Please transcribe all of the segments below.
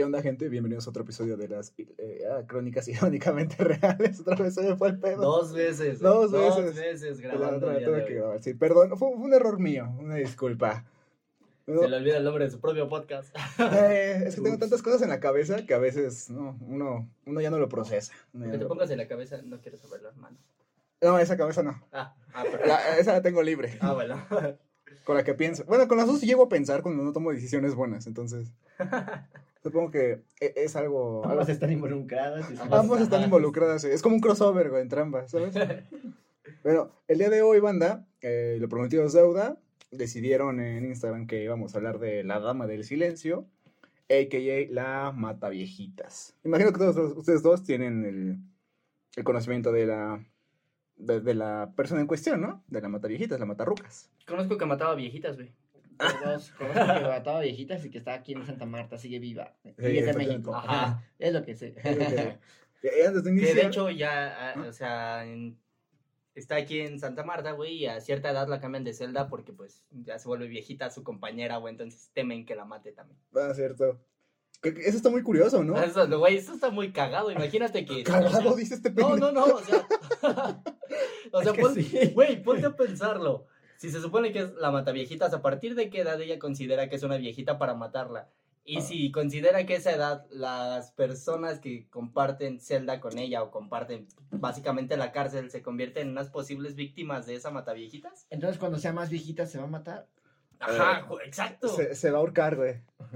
¿Qué onda, gente? Bienvenidos a otro episodio de las eh, ah, crónicas irónicamente reales. Otra vez se fue el pedo. Dos veces. Dos Dos veces. veces La grabando. otra vez día tuve que grabar. Sí, perdón, fue, fue un error mío, una disculpa. No, Se le olvida el nombre de su propio podcast. eh, es que tengo Ups. tantas cosas en la cabeza que a veces no, uno, uno ya no lo procesa. Ya Que no te lo pongas en la cabeza, no quiero saber las manos. No, esa cabeza no. Ah, ah. La- esa la tengo libre. Ah, bueno. Con la que pienso. Bueno, con las dos llego a pensar cuando no tomo decisiones buenas. Entonces, supongo que e- es algo. algo Ambas están involucradas. Ambos están involucradas. Es como un crossover, güey, entre ambas, ¿sabes? Bueno, el día de hoy, banda, eh, lo prometido es deuda. Decidieron en Instagram que íbamos a hablar de la Dama del Silencio, a.k.a. la Mataviejitas. Imagino que todos ustedes dos tienen el, el conocimiento de la, de, de la persona en cuestión, ¿no? De la Mataviejitas, la Matarrucas. Conozco que mataba viejitas, güey. Todos conozco que mataba viejitas y que está aquí en Santa Marta, sigue viva. Y es de. México. Ajá. Es lo que sé. Que- de Que de iniciar- hecho ya, ah, o sea, en- está aquí en Santa Marta, güey, y a cierta edad la cambian de celda porque pues ya se vuelve viejita su compañera, güey, entonces temen que la mate también. Ah, cierto. Eso está muy curioso, ¿no? Eso, güey, eso está muy cagado, imagínate que... Cagado, dice este No, pendejo. no, no, o sea. o sea, Es que pon- sí. güey, ponte a pensarlo. Si se supone que es la mataviejitas, ¿a partir de qué edad ella considera que es una viejita para matarla? Y Ah. si considera que esa edad las personas que comparten celda con ella o comparten básicamente la cárcel se convierten en unas posibles víctimas de esa mataviejitas? Entonces, cuando sea más viejita, ¿se va a matar? Ajá, Eh, güey, exacto. Se, se va a ahorcar, güey.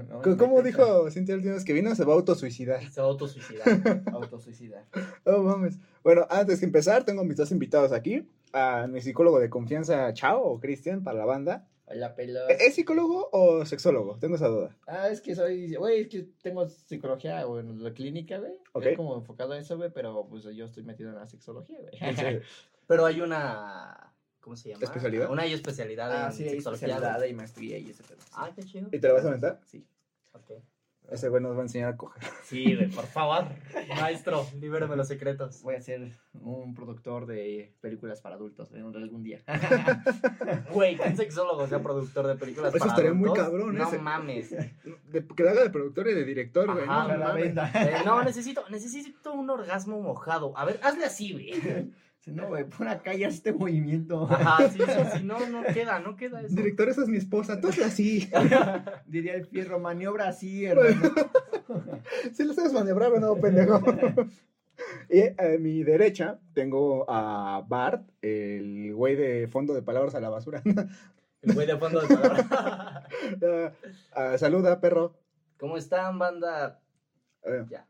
No, no ¿Cómo me dijo Cintia vez que vino? Se va a autosuicidar. Se va a autosuicidar. Autosuicidar. Oh, mames. Bueno, antes de empezar, tengo mis dos invitados aquí. A mi psicólogo de confianza, Chao, o Cristian, para la banda. Hola, pelo. ¿Es psicólogo o sexólogo? Tengo esa duda. Ah, es que soy, güey, es que tengo psicología, güey, en la clínica, güey. Ok. Es como enfocado a eso, güey, pero pues yo estoy metido en la sexología, güey. Pero hay una. ¿Cómo se llama? ¿Especialidad? Una especialidad ah, en sí, sexología. especialidad y maestría y ese pedo. Ah, qué chido. ¿Y te la vas a aventar? Sí. Ok. Ese güey nos va a enseñar a coger. Sí, güey, por favor. Maestro, libérame los secretos. Voy a ser un productor de películas para adultos en algún día. Güey, que un sexólogo sea productor de películas Eso para estaría muy adultos, cabrón, No ese. mames. De- que la haga de productor y de director, güey. No, venda. Eh, no, necesito, necesito un orgasmo mojado. A ver, hazle así, güey. No, güey, pon acá ya este movimiento. Ajá, sí, sí, sí. No, no queda, no queda eso. Director, esa es mi esposa. Tú así. Diría el fierro, maniobra así, hermano. Si lo sabes maniobrar o no, pendejo. Y a mi derecha tengo a Bart, el güey de fondo de palabras a la basura. El güey de fondo de palabra. Ah, ah, saluda, perro. ¿Cómo están, banda? Eh, Ya.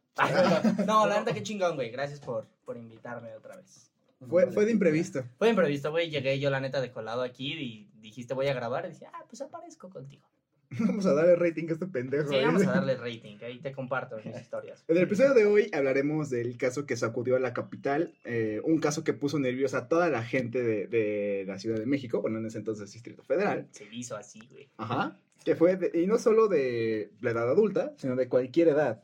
No, la neta, qué chingón, güey. Gracias por, por invitarme otra vez. Fue, fue de imprevisto. Fue imprevisto, güey. Llegué yo, la neta, de colado aquí y dijiste voy a grabar. Y dije, ah, pues aparezco contigo. Vamos a darle rating a este pendejo. Sí, ¿eh? vamos a darle rating. Ahí te comparto mis historias. En el episodio de hoy hablaremos del caso que sacudió a la capital, eh, un caso que puso nerviosa a toda la gente de, de la Ciudad de México, bueno, en ese entonces Distrito Federal. Se hizo así, güey. Ajá. Que fue, de- y no solo de la edad adulta, sino de cualquier edad.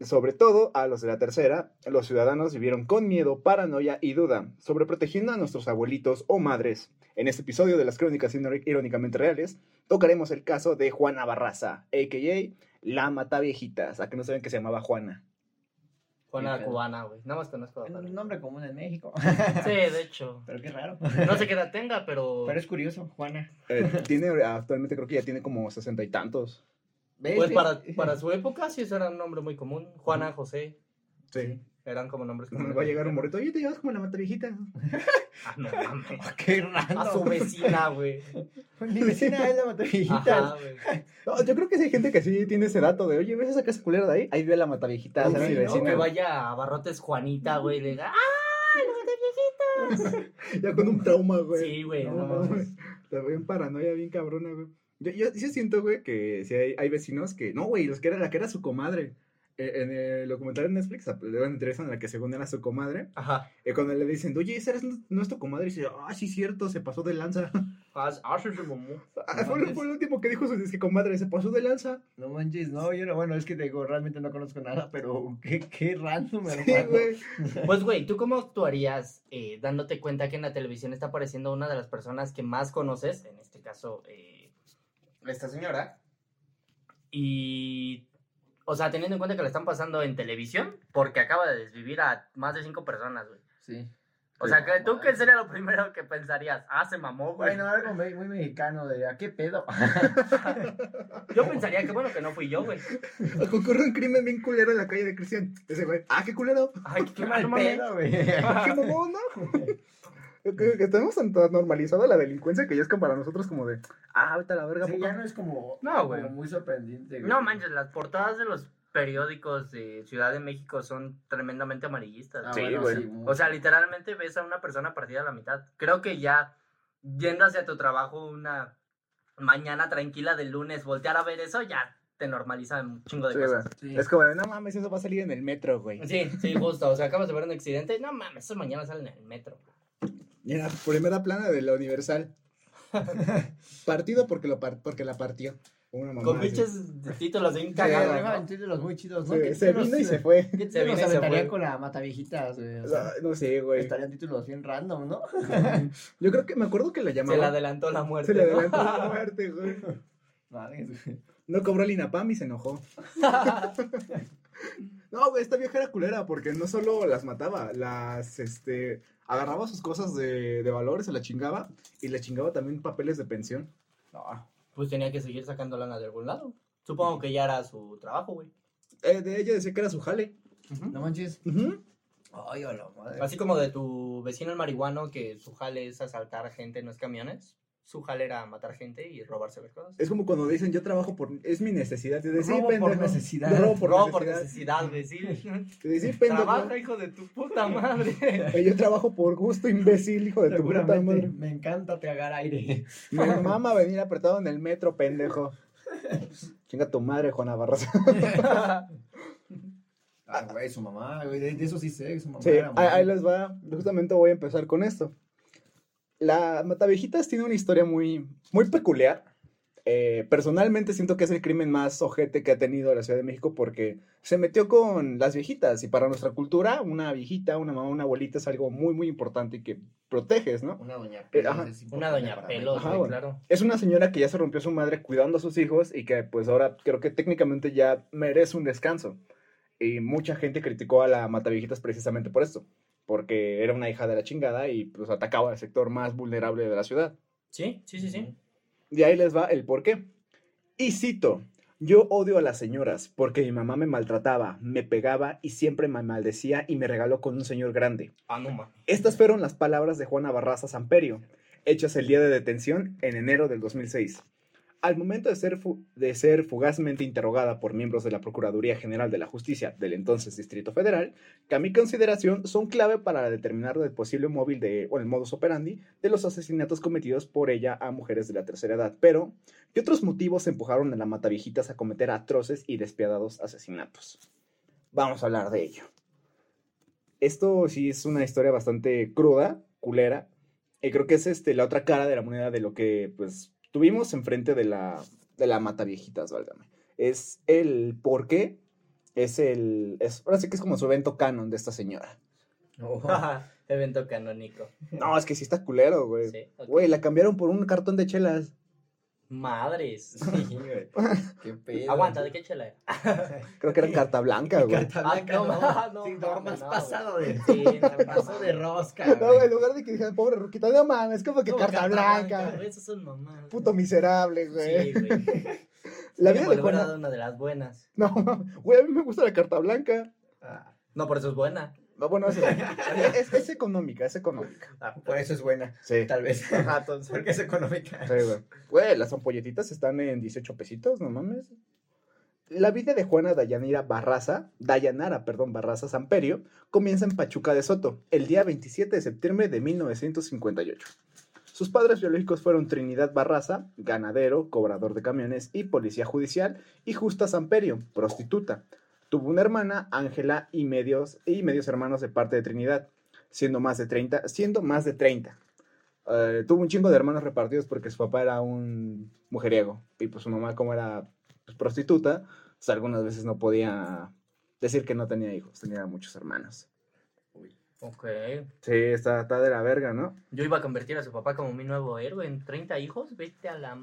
Sobre todo a los de la tercera, los ciudadanos vivieron con miedo, paranoia y duda, sobreprotegiendo a nuestros abuelitos o madres. En este episodio de las crónicas Iró- irónicamente reales, tocaremos el caso de Juana Barraza, a.k.a. la Mataviejitas, a que no saben que se llamaba Juana. Juana cubana, güey. Nada más conozco a Es un nombre común en México. Sí, de hecho. Pero qué raro. No sé qué edad tenga, pero. Pero es curioso, Juana. Eh, tiene, actualmente creo que ya tiene como sesenta y tantos. ¿Ves? Pues ¿Ves? para, para su época sí ese era un nombre muy común. Juana, José, Sí. eran como nombres Me comunes. va a llegar un morrito, oye, te llevas como la Mataviejita. Ah, no mames. Qué raro. A su vecina, güey. Mi vecina es la güey. No, yo creo que sí hay gente que sí tiene ese dato de, oye, ¿ves esa casa culera de ahí? Ahí vive la Mataviejita, mi sí, ¿no? Que vaya a Barrotes Juanita, güey, y le diga, ¡ah! ¡Lo de viejitas! Ya con un trauma, güey. Sí, güey, No, no mames. mames. Está bien paranoia, bien cabrona, güey. Yo, yo sí siento, güey, que si hay, hay vecinos que, no, güey, los que era, la que era su comadre. Eh, en el documental de Netflix, le entrevista en la que según era su comadre. Ajá. Y cuando le dicen, oye, esa eres no es tu comadre, y dice, ah, sí, cierto, se pasó de lanza. Ah, ah, sí, sí, mamá. Ah, fue, fue el último que dijo su comadre, se pasó de lanza. No manches, no, yo no, bueno, es que te digo, realmente no conozco nada, pero qué, qué random, Sí, hermano. güey. Pues, güey, ¿tú cómo actuarías eh, dándote cuenta que en la televisión está apareciendo una de las personas que más conoces? En este caso, eh, esta señora. Y O sea, teniendo en cuenta que le están pasando en televisión, porque acaba de desvivir a más de cinco personas, güey. Sí. O sea, que ¿tú qué sería lo primero que pensarías? Ah, se mamó, güey. Bueno, algo muy, muy mexicano de ¿a qué pedo? Yo pensaría que bueno que no fui yo, güey. Ocurre un crimen bien culero en la calle de Cristian. Ese güey, ah, qué culero. Ay, qué, Qué mal pedo, güey. qué mamón, ¿no? Que, que tenemos tan normalizada la delincuencia que ya es como para nosotros como de, ah, vete a la verga, Sí, ya no es como, No, güey. muy sorprendente. güey. No manches, las portadas de los periódicos de Ciudad de México son tremendamente amarillistas. Ah, Sí, bueno, güey. sí, O sea, literalmente ves a una persona partida a la mitad. Creo que ya yendo hacia tu trabajo una mañana tranquila del lunes, voltear a ver eso, ya te normaliza un chingo de Sí, cosas. güey. Sí. Es como de, no mames, eso va a salir en el metro, güey. Sí, sí, justo. O sea, acabas de ver un accidente. No mames, eso mañana salen en el metro. En la primera plana de la Universal. Partido porque, lo par- porque la partió. Una mamá Con pinches títulos bien Sí, cagados, títulos muy chidos, ¿no? Se, ¿Qué se títulos- vino y se fue. ¿Qué Se títulos vino y se aventarían fue. con la Mataviejitas, güey? O sea, No sé, güey. estarían títulos bien random, ¿no? Yo creo que me acuerdo que la Se llamaba. le adelantó la muerte. Se le ¿no? adelantó la muerte, güey. Madre, güey. No cobró el INAPAM y se enojó. No, güey, esta vieja era culera porque no solo las mataba, las, este, agarraba sus cosas de, de valor, se la chingaba y le chingaba también papeles de pensión. No. Pues tenía que seguir sacando lana de algún lado. Supongo que ya era su trabajo, güey. Eh, de ella decía que era su jale. No manches. Ujú. Ay, a la madre. Así como de tu vecino el marihuano que su jale es asaltar gente en los camiones. Su jale era matar gente y robarse las cosas. Es como cuando dicen, yo trabajo por, es mi necesidad. Y decir, Robo por pendejo. necesidad. Yo robo por Robo por necesidad. necesidad, güey, sí. Y decir, pendejo. Trabaja, hijo de tu puta madre. Yo trabajo por gusto, imbécil, hijo de tu puta madre. me encanta tragar aire. Me mama venir apretado en el metro, pendejo. Chinga tu madre, Juana Barraza. Ah, güey, su mamá, güey, de, de eso sí sé, su mamá Sí, era ahí, muy- ahí les va. Justamente voy a empezar con esto. La Matavejitas tiene una historia muy, muy peculiar. Eh, personalmente siento que es el crimen más ojete que ha tenido la Ciudad de México porque se metió con las viejitas y para nuestra cultura una viejita, una mamá, una abuelita es algo muy muy importante y que proteges, ¿no? Una doña Eh, ajá. es Una doña pelos, Ajá, claro. Es una señora que ya se rompió su madre cuidando a sus hijos y que pues ahora creo que técnicamente ya merece un descanso. Y mucha gente criticó a la Mataviejitas precisamente por esto, porque era una hija de la chingada y pues atacaba al sector más vulnerable de la ciudad. Sí, sí, sí, sí. Y ahí les va el por qué. Y cito, yo odio a las señoras porque mi mamá me maltrataba, me pegaba y siempre me maldecía y me regaló con un señor grande. Ah, no, ma. Estas fueron las palabras de Juana Barraza Samperio, hechas el día de detención en enero del 2006. Al momento de ser, de ser fugazmente interrogada por miembros de la Procuraduría General de la Justicia del entonces Distrito Federal, que a mi consideración son clave para determinar el posible móvil de, o el modus operandi de los asesinatos cometidos por ella a mujeres de la tercera edad. Pero, ¿qué otros motivos empujaron a la Mataviejitas a cometer atroces y despiadados asesinatos? Vamos a hablar de ello. Esto sí es una historia bastante cruda, culera, y creo que es este, la otra cara de la moneda de lo que pues tuvimos enfrente de la, de la mata viejitas, válgame. Es el por qué, es el, es, ahora sí que es como su evento canon de esta señora. No. Evento canónico. No, es que sí está culero, güey. Sí. Güey, la cambiaron por un cartón de chelas. Madres. Sí, güey. Qué pedo. Aguanta, ¿de qué chela era? Creo que era carta blanca, güey. Carta Ah, blanca, no, no, no, Sí, no, no, más no, pasado de... Sí, de rosca, No, güey. en lugar de que dijeran, pobre Ruquita, no mames, como que Como carta, blanca. güey, Esos son mamás. Puto miserable, güey. Sí, güey. la vida de Juana. una de las buenas. No, güey, a mí me gusta la carta blanca. Ah, No, por eso es buena. No, bueno, es, es, es económica, es económica. ah, por eso es buena, Sí. tal vez. Ajá, entonces. Porque es económica. Sí, güey. Güey, las ampolletitas están en 18 pesitos, no mames. La vida de Juana Dayanira Barraza, Dayanara, perdón, Barraza Samperio, comienza en Pachuca de Soto, el día 27 de septiembre de 1958. Sus padres biológicos fueron Trinidad Barraza, ganadero, cobrador de camiones y policía judicial, y Justa Samperio, prostituta. Tuvo una hermana, Ángela, y medios, y medios hermanos de parte de Trinidad, siendo más de 30, siendo más de 30. Eh, tuvo un chingo de hermanos repartidos porque su papá era un mujeriego y pues su mamá como era pues, prostituta, pues, algunas veces no podía decir que no tenía hijos, tenía muchos hermanos. Ok. Sí, está, está de la verga, ¿no? Yo iba a convertir a su papá como mi nuevo héroe en 30 hijos. Vete a la.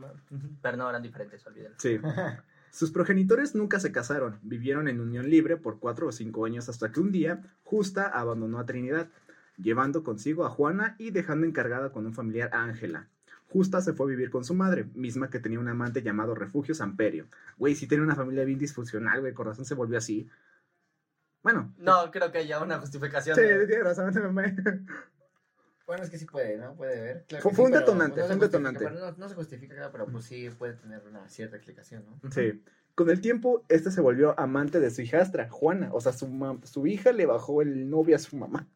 Pero no, eran diferentes, olvídenlo. Sí. Sus progenitores nunca se casaron, vivieron en unión libre por cuatro o cinco años hasta que un día Justa abandonó a Trinidad, llevando consigo a Juana y dejando encargada con un familiar a Ángela. Justa se fue a vivir con su madre, misma que tenía un amante llamado Refugio Samperio. Güey, sí tenía una familia bien disfuncional, güey, corazón se volvió así. Bueno. No, creo que haya una justificación. Sí, de- tiene razón, Bueno, es que sí puede, ¿no? Puede ver. Claro Fue- que fue sí, un detonante, fue un detonante. No, no se justifica, claro, pero pues sí puede tener una cierta explicación, ¿no? Sí. Con el tiempo, este se volvió amante de su hijastra, Juana. O sea, su, su hija le bajó el novio a su mamá.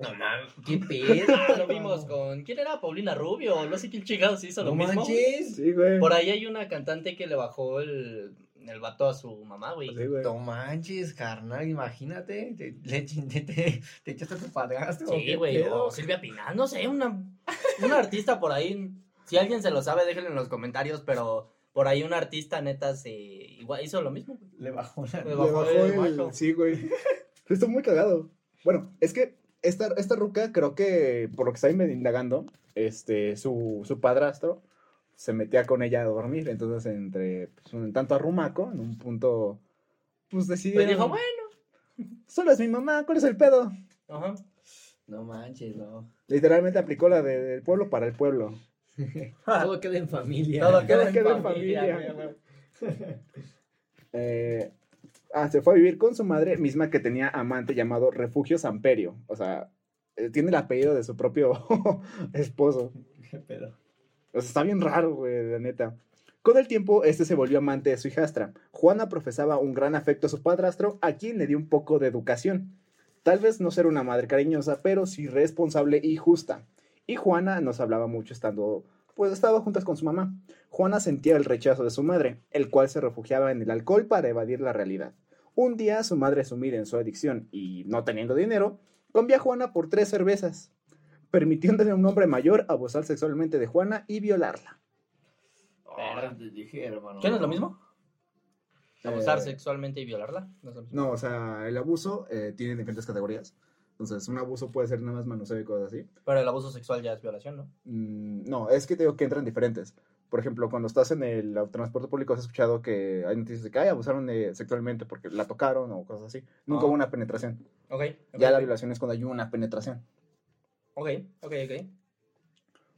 No mames, qué pedo. Lo vimos con. ¿Quién era? Paulina Rubio. No sé quién chingados hizo lo No mismo. manches. Sí, güey. Por ahí hay una cantante que le bajó el, el vato a su mamá, güey. Sí, güey. No manches, carnal, imagínate. Te, le, te, te, te echaste a tu padrastro. Sí, ¿qué güey. O Silvia Pinal, no sé, una, una artista por ahí. Si alguien se lo sabe, déjenlo en los comentarios, pero por ahí un artista neta se igual hizo lo mismo. güey. Le bajó la. Le Le bajó bajó el el... Sí, güey. Estoy muy cagado. Bueno, es que esta, esta ruca, creo que, por lo que estoy medio indagando, este, su, su padrastro se metía con ella a dormir. Entonces, entre pues, un tanto arrumaco, en un punto, pues decidieron... Pues dijo, bueno. Solo es mi mamá, ¿cuál es el pedo? Ajá. No manches, no. Literalmente aplicó la de- del pueblo para el pueblo. Todo queda en familia. Todo queda Todo en queda en familia. Eh, ah, se fue a vivir con su madre, misma que tenía amante llamado Refugio Samperio. O sea, eh, tiene el apellido de su propio esposo. Qué pedo. Está bien raro, güey, la neta. Con el tiempo, este se volvió amante de su hijastra. Juana profesaba un gran afecto a su padrastro, a quien le dio un poco de educación. Tal vez no ser una madre cariñosa, pero sí responsable y justa. Y Juana nos hablaba mucho estando, pues estaba juntas con su mamá. Juana sentía el rechazo de su madre, el cual se refugiaba en el alcohol para evadir la realidad. Un día, su madre sumida en su adicción y no teniendo dinero, cambió a Juana por tres cervezas, permitiéndole a un hombre mayor abusar sexualmente de Juana y violarla. Te dije, hermano. ¿Qué no es lo mismo? Abusar Eh, sexualmente y violarla. No es lo mismo. No, o sea, el abuso eh, tiene diferentes categorías. Entonces, un abuso puede ser nada más manoseo y cosas así. Pero el abuso sexual ya es violación, ¿no? Mm, no, es que te digo que entran diferentes. Por ejemplo, cuando estás en el transporte público has escuchado que hay noticias de que "Ay, abusaron de- sexualmente porque la tocaron o cosas así. Nunca Ah. hubo una penetración. Ok. ok, Ya la violación es cuando hay una penetración. Ok, ok, ok.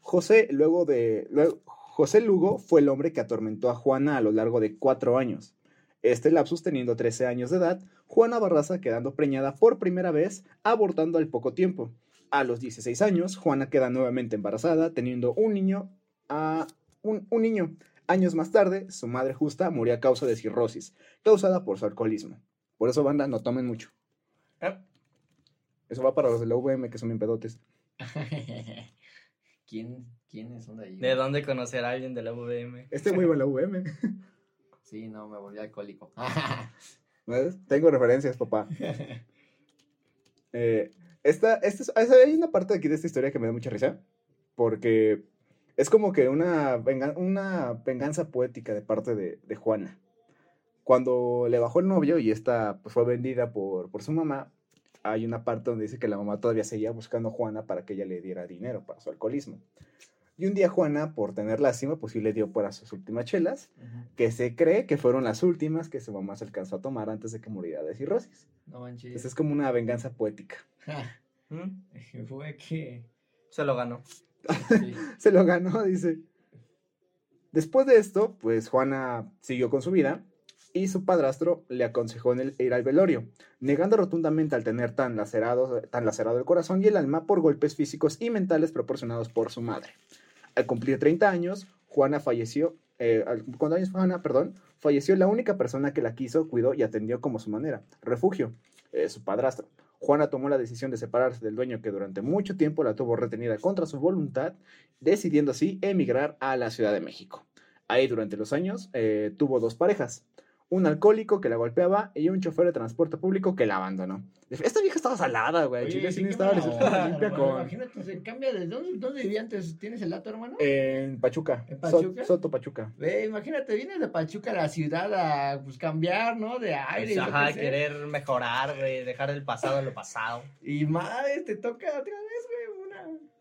José, luego de. luego- José Lugo fue el hombre que atormentó a Juana a lo largo de cuatro años. Este lapsus teniendo 13 años de edad, Juana Barraza quedando preñada por primera vez, abortando al poco tiempo. A los 16 años, Juana queda nuevamente embarazada, teniendo un niño. a un, un niño. Años más tarde, su madre justa murió a causa de cirrosis, causada por su alcoholismo. Por eso, banda, no tomen mucho. Ah, Eso va para los de la UVM que son bien pedotes. ¿Quién, ¿Quiénes son de ahí? ¿De dónde conocer a alguien de la UVM? Este muy buen la UVM. Sí, no, me volví alcohólico. ¿Ves? Tengo referencias, papá. Eh, esta, esta es- es- hay una parte aquí de esta historia que me da mucha risa, porque es como que una, venga- una venganza poética de parte de, de Juana. Cuando le bajó el novio y esta pues, fue vendida por, por su mamá, hay una parte donde dice que la mamá todavía seguía buscando a Juana para que ella le diera dinero para su alcoholismo. Y un día Juana, por tener lástima, pues sí le dio para sus últimas chelas, que se cree que fueron las últimas que su mamá se alcanzó a tomar antes de que muriera de cirrosis. No manches. Entonces es como una venganza poética. ¿Mm? Fue que. Se lo ganó. Sí. Se lo ganó, dice. Después de esto, pues Juana siguió con su vida y su padrastro le aconsejó en el- ir al velorio, negando rotundamente al tener tan lacerado, tan lacerado el corazón y el alma por golpes físicos y mentales proporcionados por su madre. Al cumplir 30 años, Juana falleció, eh, cuando años Juana, perdón, falleció la única persona que la quiso, cuidó y atendió como su manera, refugio, eh, su padrastro. Juana tomó la decisión de separarse del dueño que durante mucho tiempo la tuvo retenida contra su voluntad, decidiendo así emigrar a la Ciudad de México. Ahí durante los años eh, tuvo dos parejas, un alcohólico que la golpeaba y un chofer de transporte público que la abandonó. Esta vieja estaba salada, güey. Chile sí, estaba limpia con... Imagínate, se cambia de. ¿Dónde, dónde vivía antes? ¿Tienes el dato, hermano? En Pachuca. ¿En Pachuca? Soto Pachuca. Ve, imagínate, vienes de Pachuca a la ciudad a pues, cambiar, ¿no? De aire. Pues, ajá, querer mejorar, güey, dejar el pasado en lo pasado. Y madre, te toca otra vez, güey, una. Qué mal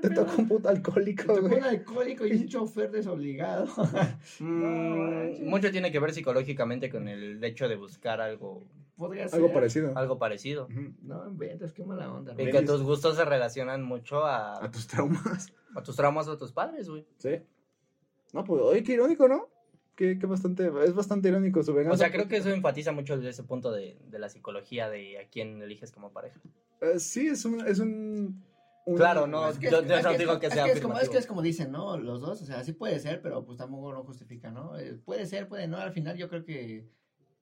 Te pedo. tocó un puto alcohólico, tocó güey. un alcohólico y un chofer desobligado. Mm, mucho tiene que ver psicológicamente con el hecho de buscar algo, Podría ser. Algo parecido. algo parecido. Ujú. No inventes, qué mala onda. Y que tus gustos se relacionan mucho a, A tus traumas. a tus traumas o a tus padres, güey. Sí. No, pues, oye, qué irónico, ¿no? Que, que bastante, es bastante irónico su venganza. O sea, creo que eso enfatiza mucho desde ese punto de, de la psicología de a quién eliges como pareja. Eh, sí, es un, es un, un- Claro, no, Es que- yo, es yo que no es- digo que es sea es como, es que es como dicen, ¿no? Los dos, o sea, sí puede ser, pero pues tampoco no justifica, ¿no? Eh, puede ser, puede no. Al final yo creo que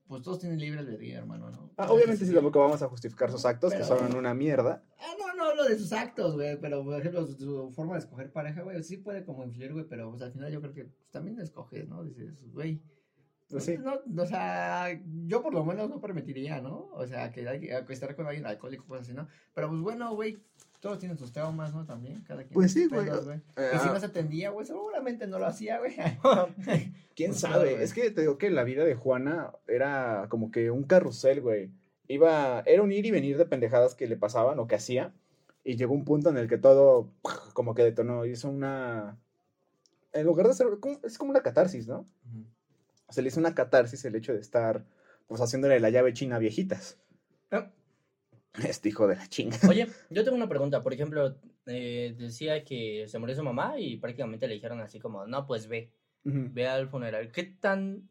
pues todos tienen libre albedrío, hermano, ¿no? Ah, obviamente sí, tampoco vamos a justificar sus actos, que son una mierda. Ah, no, no hablo de sus actos, güey, pero por ejemplo, su, su forma de escoger pareja, güey, sí puede como influir, güey, pero pues al final yo creo que pues, también escoges, ¿no? Dices, güey. Pues sí. No, o sea, yo por lo menos no permitiría, ¿no? O sea, que hay que estar con alguien alcohólico, cosas así, ¿no? Pero pues bueno, güey, todos tienen sus traumas, ¿no? También, cada quien. Pues sí, güey. Eh, Y si ah, no se atendía, güey, seguramente no lo hacía, güey. ¿Quién pues, sabe? claro, güey. es que te digo que la vida de Juana era como que un carrusel, güey. Iba, era un ir y venir de pendejadas que le pasaban o que hacía. Y llegó un punto en el que todo como que detonó. Hizo una... En lugar de ser... Es como una catarsis, ¿no? Se le hizo una catarsis el hecho de estar pues haciéndole la llave china a viejitas. Ah. Este hijo de la chinga. Oye, yo tengo una pregunta. Por ejemplo, eh, decía que se murió su mamá y prácticamente le dijeron así como, no, pues ve, ve al funeral. ¿Qué tan,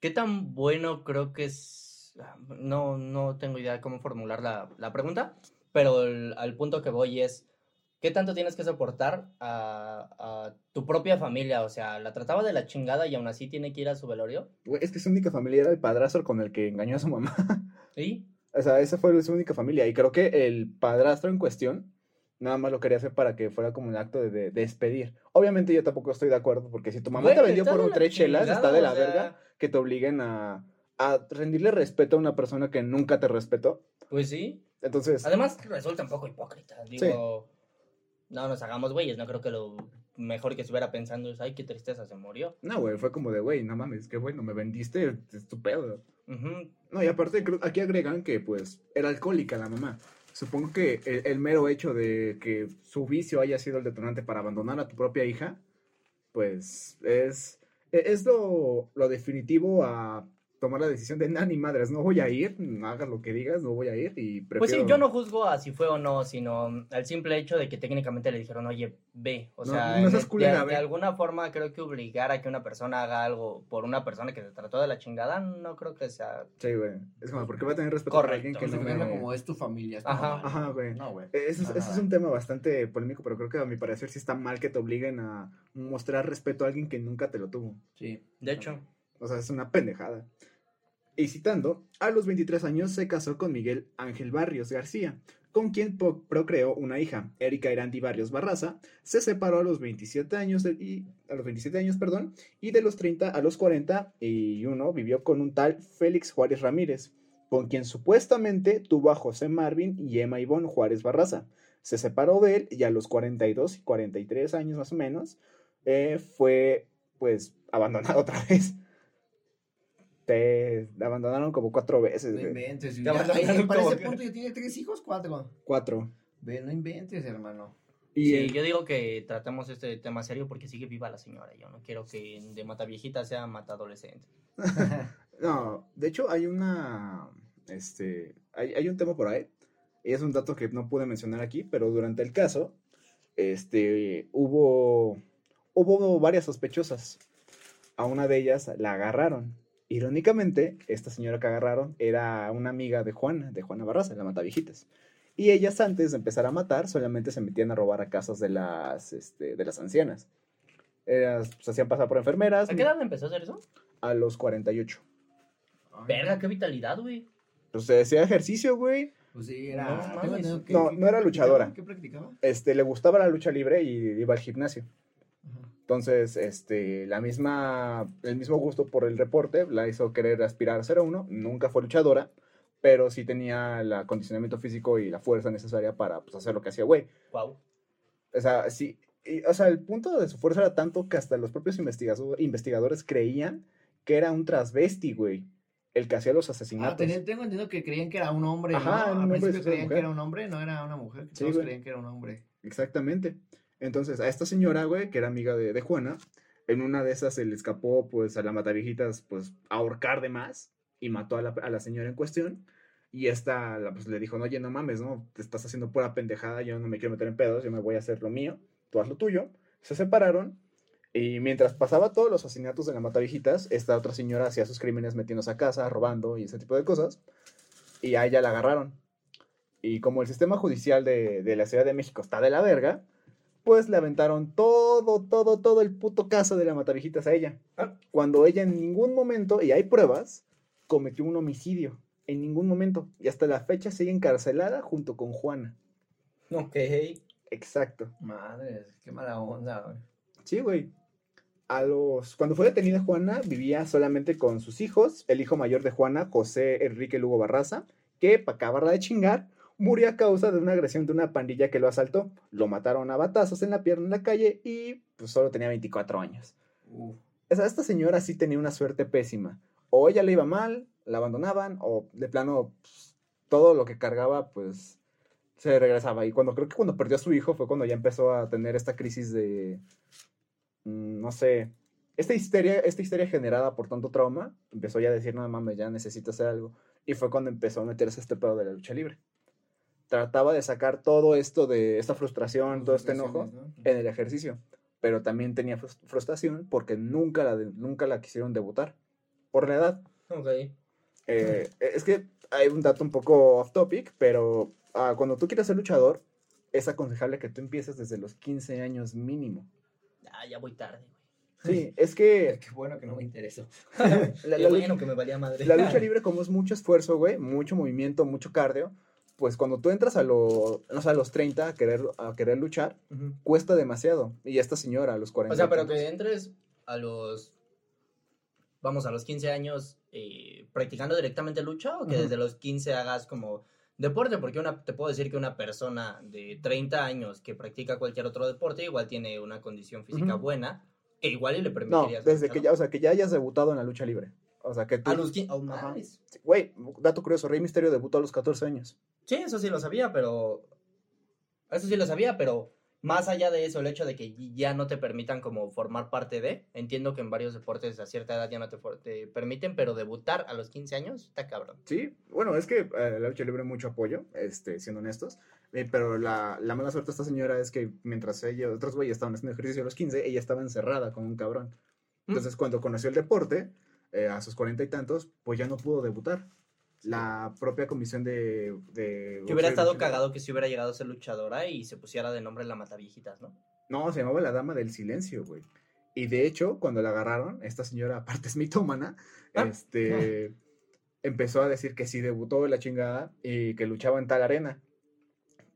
qué tan bueno creo que es? No, no tengo idea de cómo formular la, la pregunta, pero el- al punto que voy es, ¿qué tanto tienes que soportar a, a tu propia familia? O sea, la trataba de la chingada y aún así tiene que ir a su velorio. Güey, es que su única familia era el padrastro con el que engañó a su mamá. ¿Sí? O sea, esa fue su única familia. Y creo que el padrastro en cuestión nada más lo quería hacer para que fuera como un acto de, de- despedir. Obviamente yo tampoco estoy de acuerdo porque si tu mamá Güey, te vendió por un tres chelas, está de la o sea, verga que te obliguen a, a rendirle respeto a una persona que nunca te respetó. Pues sí. Entonces, Además, resulta un poco hipócrita. Digo, no nos hagamos güeyes. No creo que lo mejor que estuviera pensando es, ay, qué tristeza, se murió. no, güey, fue como de, güey, no mames, qué bueno, me vendiste, es tu pedo. Ujú. No, y aparte aquí agregan que pues era alcohólica la mamá. Supongo que el, el mero hecho de que su vicio haya sido el detonante para abandonar a tu propia hija, pues es, es lo, lo definitivo a tomar la decisión de, nah, ni madres, no voy a ir, hagas lo que digas, no voy a ir y prefiero... Pues sí, yo no juzgo a si fue o no, sino al simple hecho de que técnicamente le dijeron, oye, ve. O No, sea, no en seas el- culera, de, ve. de alguna forma creo que obligar a que una persona haga algo por una persona que se trató de la chingada, no creo que sea... Sí, güey. Es como, ¿por qué va a tener respeto por alguien Correcto. que no Como, me... como es tu familia. es tu Ajá. mamá. Ajá, güey. No, güey. Ese es, No, ese es nada. un tema bastante polémico, pero creo que a mi parecer sí está mal que te obliguen a mostrar respeto a alguien que nunca te lo tuvo. Sí. De hecho, O sea, es una pendejada. Y citando, a los 23 años se casó con Miguel Ángel Barrios García, con quien procreó una hija, Erika Erandi Barrios Barraza. Se separó a los 27 años, y, a los 27 años, perdón, y de los 30 a los 41 vivió con un tal Félix Juárez Ramírez, con quien supuestamente tuvo a José Marvin y Emma Ivonne Juárez Barraza. Se separó de él y a los 42 y 43 años más o menos eh, fue pues abandonado otra vez. Te abandonaron como cuatro veces, No güey. inventes. Te ya- abandonaron eh, para como ese que- punto ya tiene tres hijos, cuatro. Cuatro. Ve, no inventes, hermano. Y sí, el- yo digo que tratemos este tema serio porque sigue viva la señora. Yo no quiero que de mata viejita sea mata adolescente. No, de hecho hay una, este, hay, hay un tema por ahí, y es un dato que no pude mencionar aquí, pero durante el caso, este, hubo, hubo varias sospechosas. A una de ellas la agarraron. Irónicamente, esta señora que agarraron era una amiga de Juana, de Juana Barraza, la Mataviejitas. Y ellas antes de empezar a matar, solamente se metían a robar a casas de las, este, de las ancianas. Ellas se hacían pasar por enfermeras ¿A qué edad empezó a hacer eso? a los 48. Verga, qué vitalidad, güey. Pues se hacía ejercicio, güey. Pues sí, No era. que- No, que- no era ¿qué luchadora. practicaba? ¿Qué practicaba? Este, le gustaba la lucha libre y iba al gimnasio. Entonces, este, la misma, el mismo gusto por el reporte la hizo querer aspirar a ser uno. Nunca fue luchadora, pero sí tenía el acondicionamiento físico y la fuerza necesaria para pues, hacer lo que hacía, güey. Wow. O sea, sí. y, o sea, el punto de su fuerza era tanto que hasta los propios investigadores creían que era un transvesti, güey. El que hacía los Ah, asesinatos. tenía- tengo entendido que creían que era un hombre. Ajá, ¿no? Al principio creían que era un hombre, no era una mujer. Sí, Todos güey. creían que era un hombre. Exactamente. Entonces, a esta señora, güey, que era amiga de, de Juana, en una de esas se le escapó, pues, a la matavijitas, pues, ahorcar de más y mató a la, a la señora en cuestión. Y esta, pues, le dijo, no, oye, no mames, ¿no? Te estás haciendo pura pendejada, yo no me quiero meter en pedos, yo me voy a hacer lo mío, tú haz lo tuyo. Se separaron y mientras pasaba todos los asesinatos de la matavijitas, esta otra señora hacía sus crímenes metiéndose a casa, robando y ese tipo de cosas. Y a ella la agarraron. Y como el sistema judicial de, de la Ciudad de México está de la verga, pues le aventaron todo, todo, todo el puto caso de la matavijitas a ella. Ah. Cuando ella en ningún momento, y hay pruebas, cometió un homicidio. En ningún momento. Y hasta la fecha sigue encarcelada junto con Juana. Ok. Exacto. Madre, qué mala onda, güey. Sí, güey. A los... Cuando fue detenida Juana, vivía solamente con sus hijos. El hijo mayor de Juana, José Enrique Lugo Barraza, que, para acabarla de chingar, murió a causa de una agresión de una pandilla que lo asaltó. Lo mataron a batazos en la pierna en la calle y pues solo tenía 24 años. Esta señora sí tenía una suerte pésima. O ella le iba mal, la abandonaban, o de plano pues, todo lo que cargaba, pues se regresaba. Y cuando creo que cuando perdió a su hijo fue cuando ya empezó a tener esta crisis de, mm, no sé, esta histeria, esta histeria generada por tanto trauma, empezó ya a decir, no mames, ya necesito hacer algo. Y fue cuando empezó a meterse a este pedo de la lucha libre. Trataba de sacar todo esto de esta frustración, todo este enojo en el ejercicio, pero también tenía frus- frustración porque nunca la, nunca la quisieron debutar por la edad. Ok. Eh, es que hay un dato un poco off topic, pero ah, cuando tú quieres ser luchador, es aconsejable que tú empieces desde los 15 años mínimo. Ah, ya voy tarde. Sí, es que Qué bueno que no me interesó. la, Qué la lu- bueno que me valía madre. la lucha libre como es mucho esfuerzo, güey, mucho movimiento, mucho cardio, pues cuando tú entras a, lo, no sé, a los 30 a querer, a querer luchar, cuesta demasiado. Y esta señora a los 40 O sea, pero que entres a los. Vamos, a los 15 años eh, practicando directamente lucha o que desde los 15 hagas como deporte, porque una, te puedo decir que una persona de 30 años que practica cualquier otro deporte igual tiene una condición física buena que igual y le No, permitiría ser desde que ya, o sea, que ya hayas debutado en la lucha libre. O sea, que tú... A los 15. Oh. Güey, dato curioso, Rey Misterio debutó a los 14 años. Sí, eso sí lo sabía, pero. Eso sí lo sabía, pero más allá de eso, el hecho de que ya no te permitan como formar parte de. Entiendo que en varios deportes a cierta edad ya no te, te permiten, pero debutar a los 15 años está cabrón. Sí, bueno, es que eh, la lucha libre mucho apoyo, este, siendo honestos. eh, pero la, la mala suerte de esta señora es que mientras ella, otros güeyes estaban haciendo ejercicio a los 15, ella estaba encerrada con un cabrón. ¿Mm? Entonces, cuando conoció el deporte, eh, a sus cuarenta y tantos, pues ya no pudo debutar. La propia comisión de... de Que hubiera estado cagado que si hubiera llegado a ser luchadora y se pusiera de nombre la Mataviejitas, ¿no? No, se llamaba la Dama del Silencio, güey. Y de hecho, cuando la agarraron, esta señora, aparte es mitómana, Ah. este, empezó a decir que sí debutó la chingada y que luchaba en tal arena.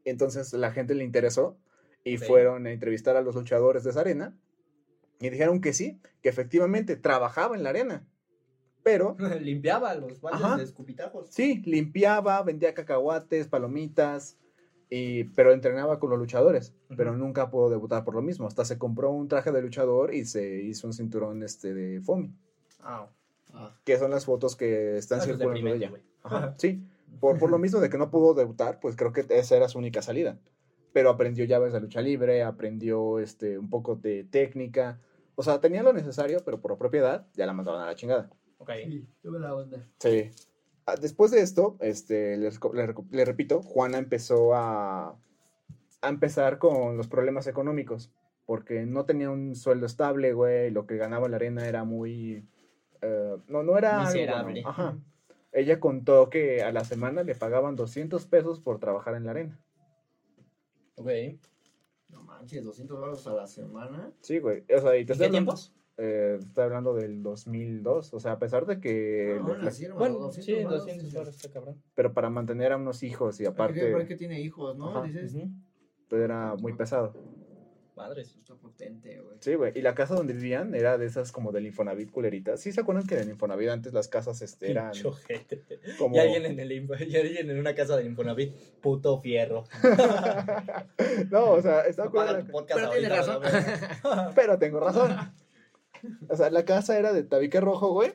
Entonces la gente le interesó y fueron a entrevistar a los luchadores de esa arena y dijeron que sí, que efectivamente trabajaba en la arena. Pero Limpiaba los baldes Ajá. de escupitajos. sí, limpiaba, vendía cacahuates, palomitas, y, pero entrenaba con los luchadores. Pero nunca pudo debutar por lo mismo. Hasta se compró un traje de luchador y se hizo un cinturón este, de foamy. Ah, Ah, Que son las fotos que están es circulando de ella. Ajá, sí. Por, por lo mismo de que no pudo debutar, pues creo que esa era su única salida. Pero aprendió llaves de lucha libre, aprendió este, un poco de técnica. O sea, tenía lo necesario, pero por propiedad ya la mandaron a la chingada. Ok. sí, tuve la onda. Sí. Ah, Después de esto, este, les reco- le, reco- le repito, Juana empezó a, a empezar con los problemas económicos, porque no tenía un sueldo estable, güey, lo que ganaba en la arena era muy... eh, no, no era... algo bueno. Miserable. Ajá. Ella contó que a la semana le pagaban 200 pesos por trabajar en la arena. Ok. No manches, 200 dólares a la semana. Sí, güey. O sea, y te ¿En qué hablando, tiempos? Eh, estoy hablando del 2002. O sea, a pesar de que... Ah, aún así, hermano, Bueno, 200 sí, varos, 200 sí. dólares, está cabrón. Pero para mantener a unos hijos y Aparte, aparte... que tiene hijos, ¿no? Ajá. Dices, Ujú. pues, era muy pesado. Madres. está potente, güey. Sí, güey. Y la casa donde vivían era de esas como del Infonavit culeritas. ¿Sí se acuerdan que en el Infonavit antes las casas este, eran Pincho ojete. como... Y alguien en el y alguien en una casa del Infonavit, puto fierro. no, o sea, podcast Pero tiene razón. la. Pero tengo razón. O sea, la casa era de tabique rojo, güey.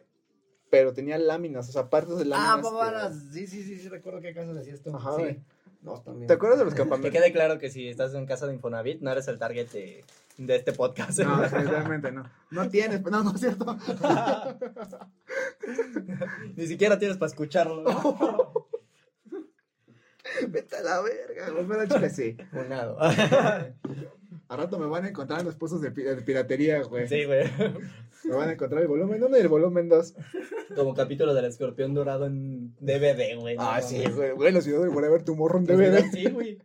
Pero tenía láminas, o sea, partes de Ah, láminas. que- pavanas. Sí, sí, sí, sí, recuerdo qué casa decías esto. Ajá, sí. güey. No, bien. ¿Te acuerdas de los Que campamentos? quede claro que si estás en casa de Infonavit, no eres el target de, de este podcast. No, definitivamente no. No tienes, no, no es cierto. Ni siquiera tienes para escucharlo. Vete a la verga, güey. Pero al chile sí. A rato me van a encontrar en los puestos de, pi- de piratería, güey. Sí, güey. Me van a encontrar el volumen 1 y el volumen 2. Como capítulo del escorpión dorado en DVD, güey. Ah, No sí, güey. Güey, los videos de Whatever Tomorrow en DVD. Sí, güey.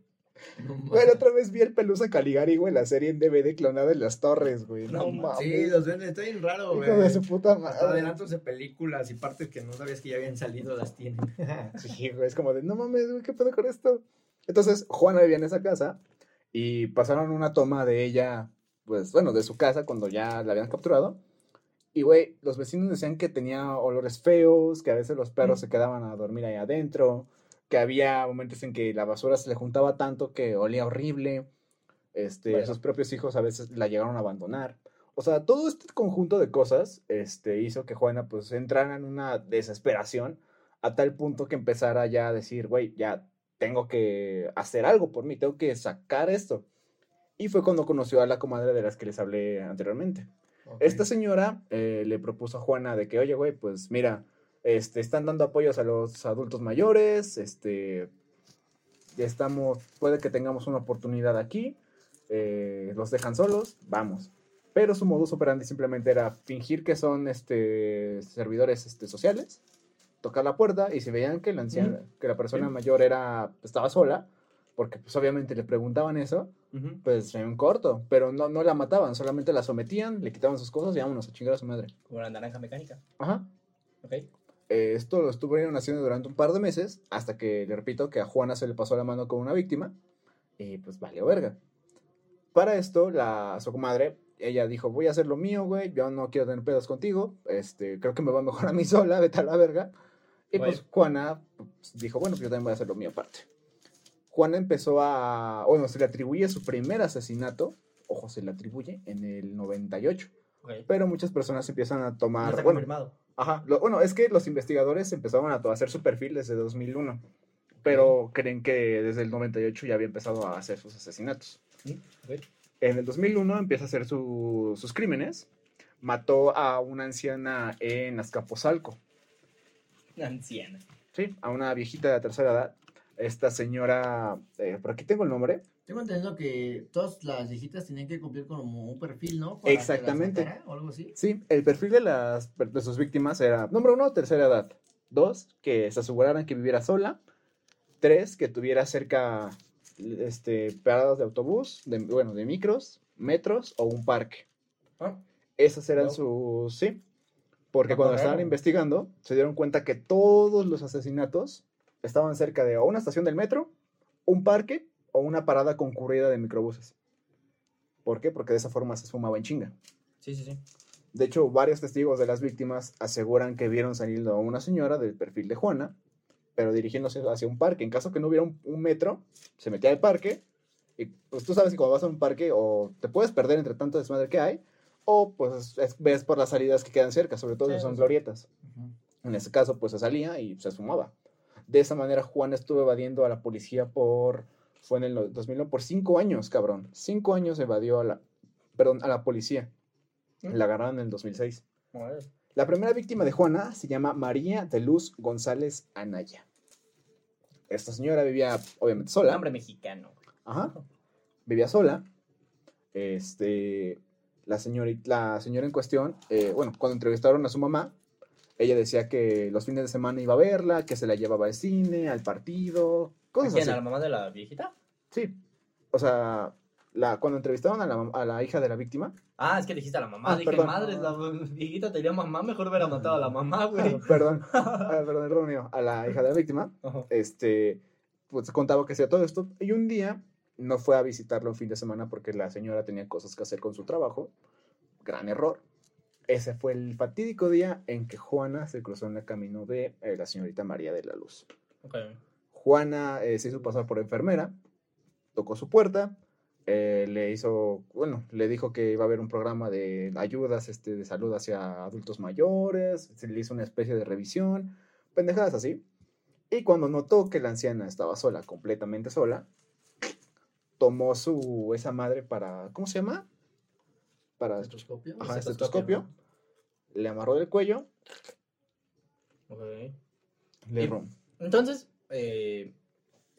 No la otra vez vi el Pelusa Caligari, güey, la serie en DVD clonada en las torres, güey. No, No, mames. Sí, los venden, está bien raro, güey. Hijo de su puta Hasta madre. adelantos de películas y partes que no sabías que ya habían salido las tienen. Sí, güey, es como de, no mames, güey, ¿qué pedo con esto? Entonces, Juana vivía en esa casa y pasaron una toma de ella, pues, bueno, de su casa cuando ya la habían capturado. Y, güey, los vecinos decían que tenía olores feos, que a veces los perros se quedaban a dormir ahí adentro, que había momentos en que la basura se le juntaba tanto que olía horrible. Este, Bueno. sus propios hijos a veces la llegaron a abandonar. O sea, todo este conjunto de cosas este, hizo que Juana pues entrara en una desesperación a tal punto que empezara ya a decir, güey, ya tengo que hacer algo por mí, tengo que sacar esto. Y fue cuando conoció a la comadre de las que les hablé anteriormente. Esta señora eh, le propuso a Juana de que, oye, güey, pues mira, este, están dando apoyos a los adultos mayores, este, ya estamos, puede que tengamos una oportunidad aquí, eh, los dejan solos, vamos. Pero su modus operandi simplemente era fingir que son este, servidores este, sociales, tocar la puerta y si veían que la, anciana, que la persona Sí. mayor era, estaba sola, porque pues obviamente le preguntaban eso, Ujú. pues en corto, pero no, no la mataban, solamente la sometían, le quitaban sus cosas y vámonos a chingar a su madre. Como la naranja mecánica. Ajá. Ok. Eh, esto lo estuvieron haciendo durante un par de meses, hasta que, le repito, que a Juana se le pasó la mano con una víctima, y pues valió verga. Para esto, la, su comadre, ella dijo, voy a hacer lo mío, güey, yo no quiero tener pedos contigo, este, creo que me va mejor a mí sola, vete a la verga. Y pues Juana pues, dijo, bueno, pues yo también voy a hacer lo mío aparte. Juana empezó a, bueno, se le atribuye su primer asesinato, ojo, se le atribuye en el 98, Ok. pero muchas personas empiezan a No tomar, está bueno, confirmado. Ajá, lo- bueno, es que los investigadores empezaron a hacer su perfil desde 2001, pero creen que desde el 98 ya había empezado a hacer sus asesinatos. En el 2001 empieza a hacer su- sus crímenes, mató a una anciana en Azcapotzalco, Una anciana. ¿sí? A una viejita de la tercera edad. Esta señora, eh, por aquí tengo el nombre, Tengo entendido que todas las viejitas tenían que cumplir como un perfil, ¿no? Para Exactamente. matara O algo así. Sí, el perfil de, las, de sus víctimas era, número uno, tercera edad. Dos, que se aseguraran que viviera sola. Tres, que tuviera cerca este, paradas de autobús, de, bueno, de micros, metros o un parque. Ah, Esas eran sus, sí. Porque cuando estaban investigando, se dieron cuenta que todos los asesinatos estaban cerca de o una estación del metro, un parque o una parada concurrida de microbuses. ¿Por qué? Porque de esa forma se esfumaba en chinga. sí, sí, sí. De hecho, varios testigos de las víctimas aseguran que vieron salir a una señora del perfil de Juana, pero dirigiéndose hacia un parque. En caso que no hubiera un, un metro, se metía al parque. Y pues tú sabes que cuando vas a un parque o te puedes perder entre tanto desmadre que hay, o pues es- ves por las salidas que quedan cerca, sobre todo si son glorietas. En ese caso, pues se salía y se esfumaba. De esa manera, Juana estuvo evadiendo a la policía por. Fue en el 2001 por cinco años, cabrón. Cinco años evadió a la. Perdón, a la policía. Mm. La agarraron en el 2006. Órale. La primera víctima de Juana se llama María de Luz González Anaya. Esta señora vivía, obviamente, sola. Nombre mexicano. Ajá. Vivía sola. Este, la, señorita, la señora en cuestión, eh, bueno, cuando entrevistaron a su mamá, ella decía que los fines de semana iba a verla, que se la llevaba al cine, al partido, ¿A cosas quién? así. ¿A la mamá de la viejita? Sí. O sea, la, cuando entrevistaron a la, a la hija de la víctima, Ah, es que dijiste a la mamá. Ah, Dije, perdón. madre, la viejita tenía mamá, mejor hubiera matado a la mamá, güey. perdón, ah, perdón, error mío, a la hija de la víctima, Ajá. este, pues contaba que hacía todo esto. Y un día no fue a visitarlo un fin de semana porque la señora tenía cosas que hacer con su trabajo. Gran error. Ese fue el fatídico día en que Juana se cruzó en el camino de eh, la señorita María de la Luz. Juana eh, se hizo pasar por enfermera, tocó su puerta, eh, le hizo, bueno, le dijo que iba a haber un programa de ayudas este, de salud hacia adultos mayores, se le hizo una especie de revisión, pendejadas así. Y cuando notó que la anciana estaba sola, completamente sola, tomó su esa madre para, ¿cómo se llama? Para ¿Estetoscopio? ajá, estetoscopio. Le amarró del cuello, Ok. le Y- Entonces, eh,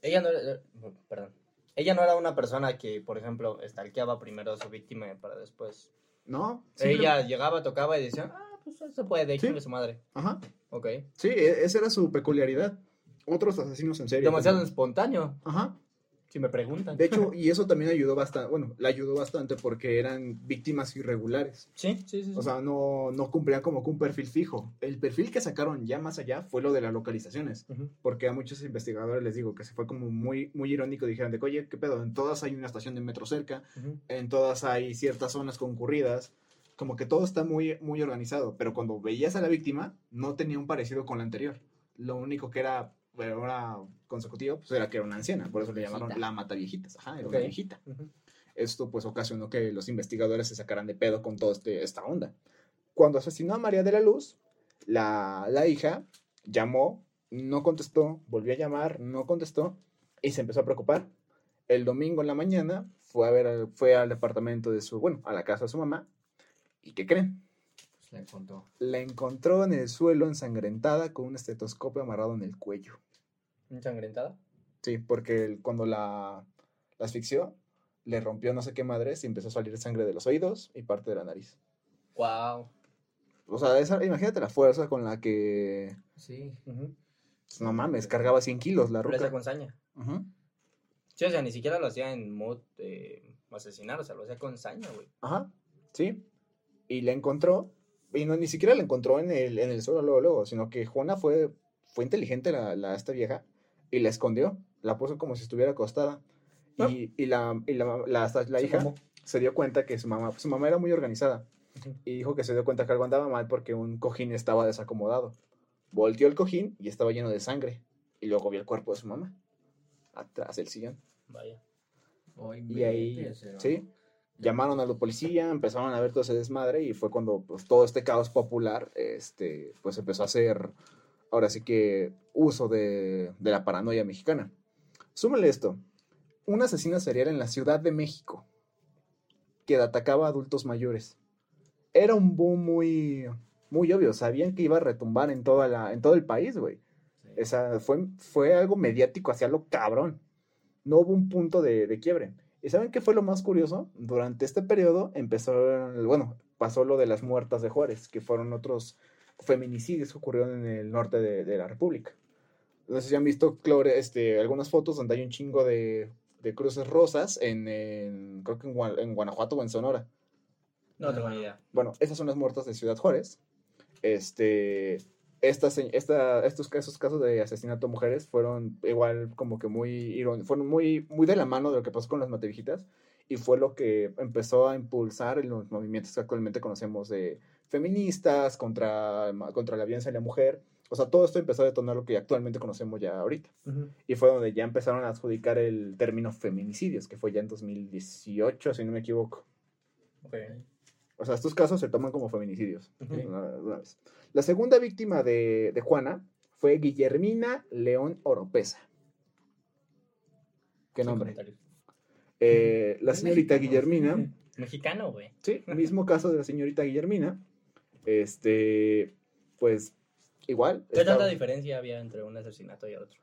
ella no era, perdón, ella no era una persona que, por ejemplo, stalkeaba primero a su víctima para después. No, Ella llegaba, tocaba y decía, ah, pues se puede, Sí. su madre. Ajá. Ok. Sí, e- esa era su peculiaridad. Otros asesinos en serie. Demasiado como- espontáneo, Ajá. Si me preguntan. De hecho, y eso también ayudó bastante, bueno, le ayudó bastante porque eran víctimas irregulares. sí, sí, sí. O sea, no, no cumplían como que un perfil fijo. El perfil que sacaron ya más allá fue lo de las localizaciones. Ujú. Porque a muchos investigadores les digo que se fue como muy, muy irónico. Dijeron de, oye, ¿qué pedo? En todas hay una estación de metro cerca, Ujú. en todas hay ciertas zonas concurridas. Como que todo está muy, muy organizado. Pero cuando veías a la víctima, no tenía un parecido con la anterior. Lo único que era, era consecutivo, pues era que era una anciana. Por eso le llamaron Viejita. la mataviejitas. Ajá, era Ok. una viejita. Ujú. Esto pues ocasionó que los investigadores se sacaran de pedo con toda este, esta onda. Cuando asesinó a María de la Luz, la, la hija llamó, no contestó, volvió a llamar, no contestó y se empezó a preocupar. El domingo en la mañana fue, a ver, fue al departamento de su, bueno, a la casa de su mamá. ¿Y qué creen? La encontró. La encontró en el suelo ensangrentada con un estetoscopio amarrado en el cuello. ¿Ensangrentada? Sí, porque cuando la, la asfixió, le rompió no sé qué madres y empezó a salir sangre de los oídos y parte de la nariz. Wow. O sea, esa- imagínate la fuerza con la que. Sí. pues, no mames, cargaba 100 kilos la ruca. con saña. Ujú. Sí, o sea, ni siquiera lo hacía en mod eh, asesinar, o sea, lo hacía con saña, güey. Ajá, sí. Y la encontró. Y no, ni siquiera la encontró en el, en el suelo luego, luego, sino que Juana fue, fue inteligente, la, la- esta vieja, y la escondió. La puso como si estuviera acostada. Ah. Y, y la, y la, la, hija mamó. se dio cuenta que su mamá, su mamá era muy organizada. Y dijo que se dio cuenta que algo andaba mal porque un cojín estaba desacomodado. Volteó el cojín y estaba lleno de sangre. Y luego vio el cuerpo de su mamá. Atrás del sillón. Vaya. Ay, Y ahí, sí, llamaron a la policía, empezaron a ver todo ese desmadre y fue cuando pues, todo este caos popular, este, pues empezó a hacer, ahora sí que, uso de, de la paranoia mexicana. Súmale esto, un asesino serial en la Ciudad de México que atacaba a adultos mayores. Era un boom muy, muy obvio, sabían que iba a retumbar en, toda la, en todo el país, güey. Sí. Esa fue, fue algo mediático hacia lo cabrón. No hubo un punto de, de quiebre. ¿Y saben qué fue lo más curioso? Durante este periodo empezó, bueno, pasó lo de las muertas de Juárez, que fueron otros feminicidios que ocurrieron en el norte de, de la República. No sé si han visto este, algunas fotos donde hay un chingo de, de cruces rosas en, en- creo que en Guanajuato o en Sonora. No tengo ni idea. Bueno, esas son las muertas de Ciudad Juárez. Este, estas, esta, estos casos, casos de asesinato a mujeres fueron igual como que muy, fueron muy, muy de la mano de lo que pasó con las mateviejitas y fue lo que empezó a impulsar los movimientos que actualmente conocemos de feministas, contra, contra la violencia de la mujer. O sea, todo esto empezó a detonar lo que actualmente conocemos ya ahorita. Y fue donde ya empezaron a adjudicar el término feminicidios, que fue ya en 2018, si no me equivoco. Ok. O sea, estos casos se toman como feminicidios. Ujú. una- una vez. La segunda víctima de, de Juana fue Guillermina León Oropesa. ¿Qué nombre? Eh, la señorita. Guillermina, Mexicano, güey. sí, mismo caso de la señorita Guillermina. Este, pues, igual. ¿Qué estaba- tanta diferencia había entre un asesinato y otro?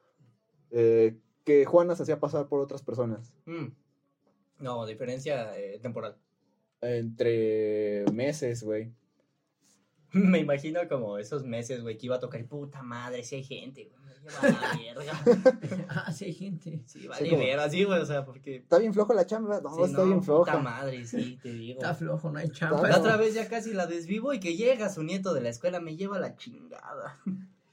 eh, que Juana se hacía pasar por otras personas. Mm. No, diferencia eh, temporal. Entre meses, güey. Me imagino como esos meses, güey, que iba a tocar puta madre, si hay gente, güey. Me lleva a la verga. ah, sí hay gente. Sí, vale como- ver, así, güey, o sea, porque. ¿Está bien flojo la chamba? No, sí, está bien Puta floja. madre, sí, te digo. Está flojo, no hay chamba. La otra vez ya casi la desvivo y que llega su nieto de la escuela, me lleva la chingada.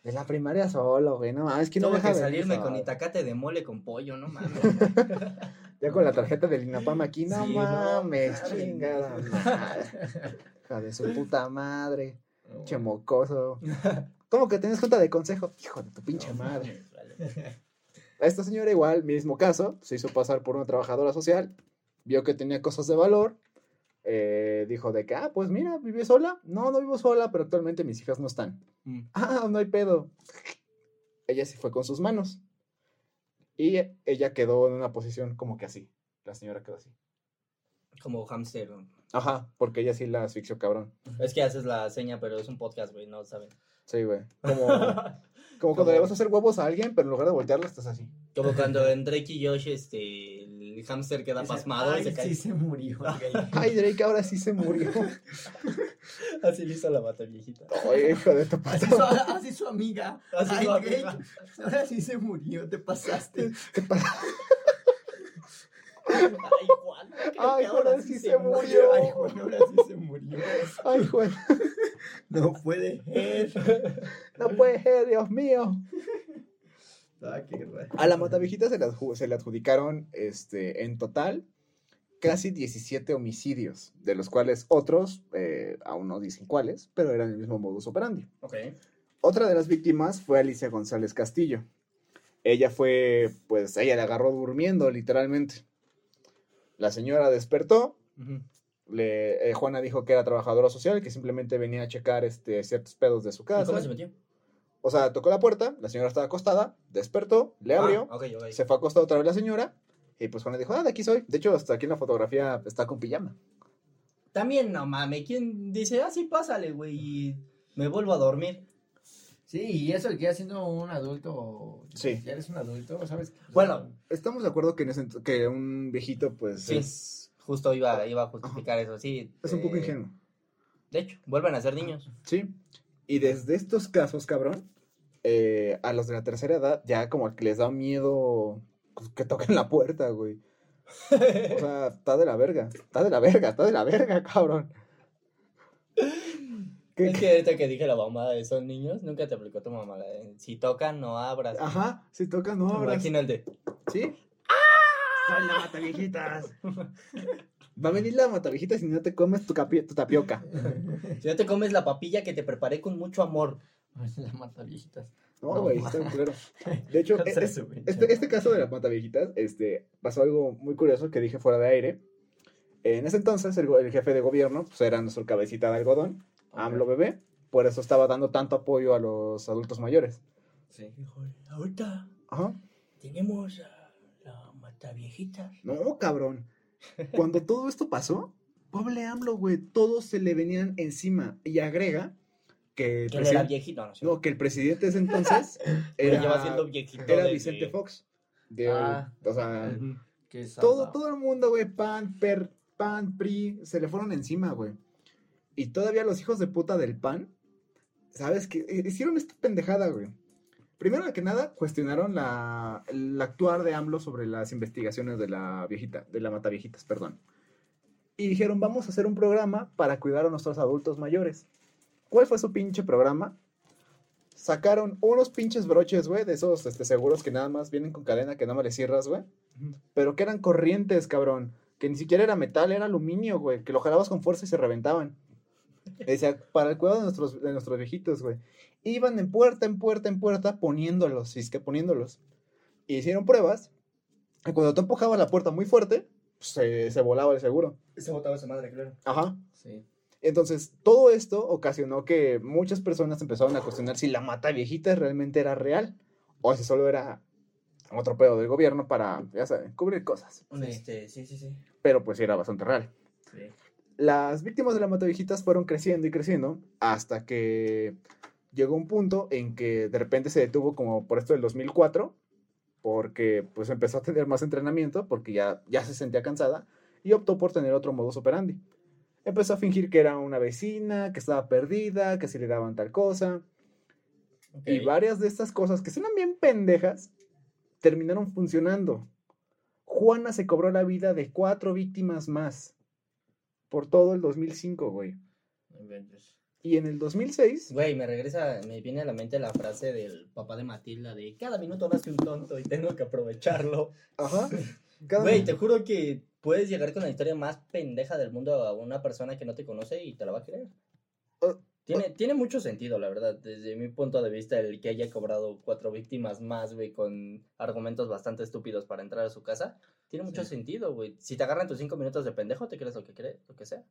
De la primaria solo, güey. No, es que no Tuve deja que de salirme con itacate de mole con pollo, no mames. Ya con la tarjeta del INAPAM aquí, no Sí, no mames, mames. chingada madre. Hija de su puta madre, pinche mocoso. ¿Cómo que tienes junta de consejo? Hijo de tu pinche madre. Vale. A esta señora igual, mismo caso, se hizo pasar por una trabajadora social, vio que tenía cosas de valor, eh, dijo de que, ah, pues mira, ¿vive sola? No, no vivo sola, pero actualmente mis hijas no están. Mm. Ah, no hay pedo. ella sí fue con sus manos. Y ella quedó en una posición como que así. La señora quedó así. Como hamster. Ajá, porque ella sí la asfixió cabrón. Es que haces la seña, pero es un podcast, güey, no saben. Sí, güey. Como, como cuando le vas a hacer huevos a alguien, pero en lugar de voltearlo estás así. Como cuando en Drake y Josh, este, el hamster queda pasmado y "Ay, se cae. sí se murió. Ay, Drake ahora sí se murió. Así le hizo la mata viejita. Ay, hijo de tu Así su, así su amiga. Así Ay, su. Ahora sí se murió, te pasaste. ¿Qué pasa? Ay, Juan. Ay, ahora sí se murió. Ay, Juan, ahora sí se murió. Ay, Juan. No puede ser. No puede ser, Dios mío. Ah, qué. A la Matavejita se le, se le adjudicaron este, en total casi 17 homicidios, de los cuales otros, eh, aún no dicen cuáles, pero eran el mismo modus operandi. Otra de las víctimas fue Alicia González Castillo. Ella fue, pues, ella la agarró durmiendo, literalmente. La señora despertó, le, eh, Juana dijo que era trabajadora social, que simplemente venía a checar este, ciertos pedos de su ¿Y casa. cómo se metió? O sea, tocó la puerta, la señora estaba acostada, despertó, le abrió, Ah, ok. se fue acostada otra vez la señora, y pues Juana dijo, ah, de aquí soy. De hecho, hasta aquí en la fotografía está con pijama. También no mames, ¿quién dice, ah, sí, pásale, güey, y me vuelvo a dormir? Sí, y eso que ya siendo un adulto. Sí. Ya eres un adulto, ¿sabes? Bueno, Estamos de acuerdo que, en ese que un viejito, pues, Sí. es, Justo iba, iba a justificar eso, sí. es un poco eh, ingenuo. De hecho, vuelven a ser niños. Sí. Y desde estos casos, cabrón, eh, a los de la tercera edad, ya como que les da miedo pues, que toquen la puerta, güey. O sea, está de la verga. Está de la verga, está de la verga, cabrón. ¿Qué- Es que ahorita que dije la mamada de son niños, nunca te aplicó tu mamá. la de, Si tocan, no abras. Ajá, si toca, no Me abras. De. ¿Sí? Soy la mata viejitas. Va a venir la matavejita si no te comes tu, tu tapioca. Si no te comes la papilla que te preparé con mucho amor. la mata viejitas. No, güey, está claro. De hecho, es- pinche este, este caso de la mataviejitas, este, pasó algo muy curioso que dije fuera de aire. En ese entonces, el, jefe de gobierno, pues era nuestro cabecita de algodón. AMLO bebé, por eso estaba dando tanto apoyo a los adultos mayores. Sí. Híjole, ahorita Ajá. tenemos a la mata viejita. No, cabrón. Cuando todo esto pasó, pobre AMLO, güey, todos se le venían encima. Y agrega que el, él era viejito, no sé. no, que el presidente de ese entonces Pero era, lleva siendo viejito. era desde- Vicente Fox. De- Ah. o sea, Ujú. Qué todo, todo el mundo, güey, PAN, PER, PAN, PRI, se le fueron encima, güey. Y todavía los hijos de puta del PAN, ¿sabes qué? Eh, Hicieron esta pendejada, güey. Primero que nada, cuestionaron la, el actuar de AMLO sobre las investigaciones de la viejita, de la mataviejitas, perdón. Y dijeron, vamos a hacer un programa para cuidar a nuestros adultos mayores. ¿Cuál fue su pinche programa? Sacaron unos pinches broches, güey, de esos este, seguros que nada más vienen con cadena que nada más le cierras, güey. Pero que eran corrientes, cabrón. Que ni siquiera era metal, era aluminio, güey. Que lo jalabas con fuerza y se reventaban. Decía, para el cuidado de nuestros, de nuestros viejitos, güey. Iban en puerta, en puerta, en puerta, poniéndolos, y es que poniéndolos. Y hicieron pruebas. Y cuando tú empujabas la puerta muy fuerte, pues, se, se volaba el seguro. Se botaba esa madre, claro. Ajá. Sí. Entonces, todo esto ocasionó que muchas personas empezaron a cuestionar si la mata viejita realmente era real o si solo era otro pedo del gobierno para, ya saben, cubrir cosas. Este, sí, sí, sí. Pero pues sí era bastante real. Sí. Las víctimas de la mata viejitas fueron creciendo y creciendo hasta que llegó un punto en que de repente se detuvo como por esto del 2004 porque pues empezó a tener más entrenamiento porque ya, ya se sentía cansada y optó por tener otro modus operandi. Empezó a fingir que era una vecina, que estaba perdida, que si le daban tal cosa. Y varias de estas cosas que suenan bien pendejas terminaron funcionando. Juana se cobró la vida de cuatro víctimas más por todo el 2005, güey. Inventes. Y en el 2006, Güey, me regresa, me viene a la mente la frase del papá de Matilda de cada minuto nace un tonto y tengo que aprovecharlo. ajá, cada Güey, te juro que puedes llegar con la historia más pendeja del mundo a una persona que no te conoce y te la va a creer. Oh, Tiene, tiene mucho sentido, la verdad, desde mi punto de vista, el que haya cobrado cuatro víctimas más, güey, con argumentos bastante estúpidos para entrar a su casa, tiene mucho Sí. sentido, güey. Si te agarran tus cinco minutos de pendejo, te crees lo que crees, lo que sea.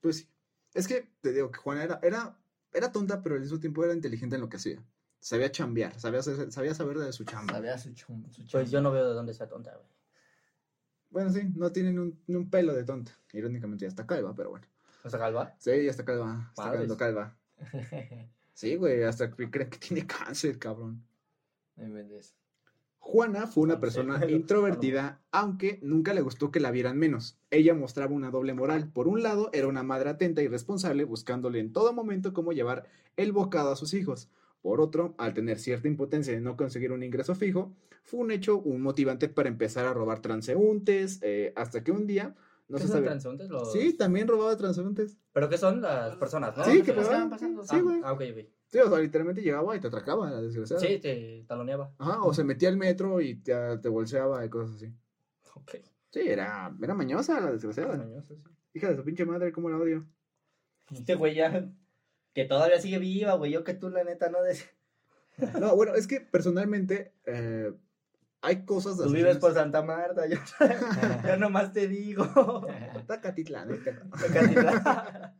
pues sí. Es que te digo que Juana era, era, era tonta, pero al mismo tiempo era inteligente en lo que hacía. Sabía chambear, sabía, sabía saber de su chamba. Sabía su chum, su Pues chamba. yo no veo de dónde sea tonta, güey. Bueno, sí, no tiene ni un, ni un pelo de tonta. Irónicamente ya está calva, pero bueno. ¿O sea, Galva? Sí, ya está calva. Está quedando calva. Sí, güey, hasta que creen que tiene cáncer, cabrón. Juana fue una persona introvertida, aunque nunca le gustó que la vieran menos. Ella mostraba una doble moral. Por un lado, era una madre atenta y responsable, buscándole en todo momento cómo llevar el bocado a sus hijos. Por otro, al tener cierta impotencia de no conseguir un ingreso fijo, fue un hecho, un motivante para empezar a robar transeúntes, eh, hasta que un día, no ¿Qué se son sabe. transeúntes? Los... Sí, también robaba transeúntes. ¿Pero qué son las personas, no? Sí, que pasaban. pasando, Sí, güey. Ah, ok, ok. Sí, o sea, literalmente llegaba y te atracaba, la desgraciada. Sí, te taloneaba. Ajá, o se metía al metro y te, te bolseaba y cosas así. Ok. Sí, era, era mañosa la desgraciada. Mañoso, sí. Hija de su pinche madre, cómo la odio. Este güey ya... Que todavía sigue viva, güey. Yo que tú, la neta, no... Des... No, bueno, es que personalmente eh, hay cosas Tú así. vives por Santa Marta. Yo, yo nomás te digo. Tacatitlán, eh, cabrón. Tecatitlán.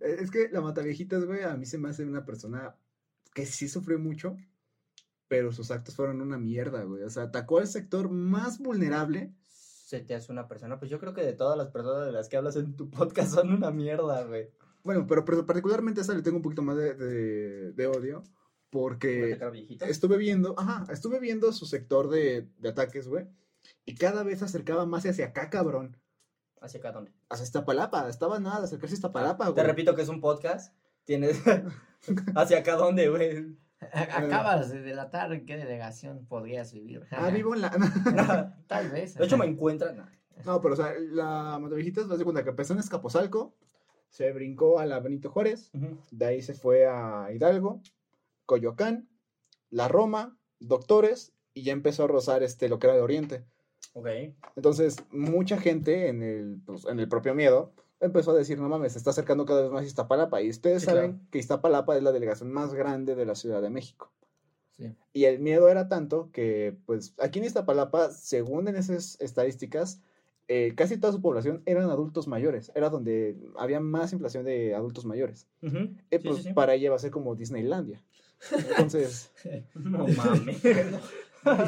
Eh, Es que la Mataviejitas, güey, a mí se me hace una persona que sí sufrió mucho, pero sus actos fueron una mierda, güey. O sea, atacó al sector más vulnerable. Se te hace una persona. Pues yo creo que de todas las personas de las que hablas en tu podcast son una mierda, güey. Bueno, pero, pero particularmente a esa le tengo un poquito más de, de- de odio, porque estuve viendo, ajá, estuve viendo su sector de, de ataques, güey, y cada vez se acercaba más hacia acá, cabrón. ¿Hacia acá dónde? Hacia Iztapalapa, estaba nada de acercarse a Iztapalapa, Te güey. repito que es un podcast. Tienes. ¿Hacia acá dónde, güey? Acabas de delatar en qué delegación podrías vivir. Ah, vivo en la... Tal vez. De hecho, me encuentran. No, pero o sea, la Matavijitas, vas de cuenta que empezó en Escaposalco, se brincó a la Benito Juárez, de ahí se fue a Hidalgo, Coyoacán, La Roma, Doctores, y ya empezó a rozar este, lo que era el Oriente. Ok. Entonces, mucha gente en el, pues, en el propio miedo empezó a decir, no mames, se está acercando cada vez más Iztapalapa. Y ustedes Sí, saben claro. que Iztapalapa es la delegación más grande de la Ciudad de México. Sí. Y el miedo era tanto que, pues, aquí en Iztapalapa, según en esas estadísticas, eh, casi toda su población eran adultos mayores. Era donde había más inflación de adultos mayores. Eh, Sí, pues, sí, sí. para ella va a ser como Disneylandia. Entonces, No mames.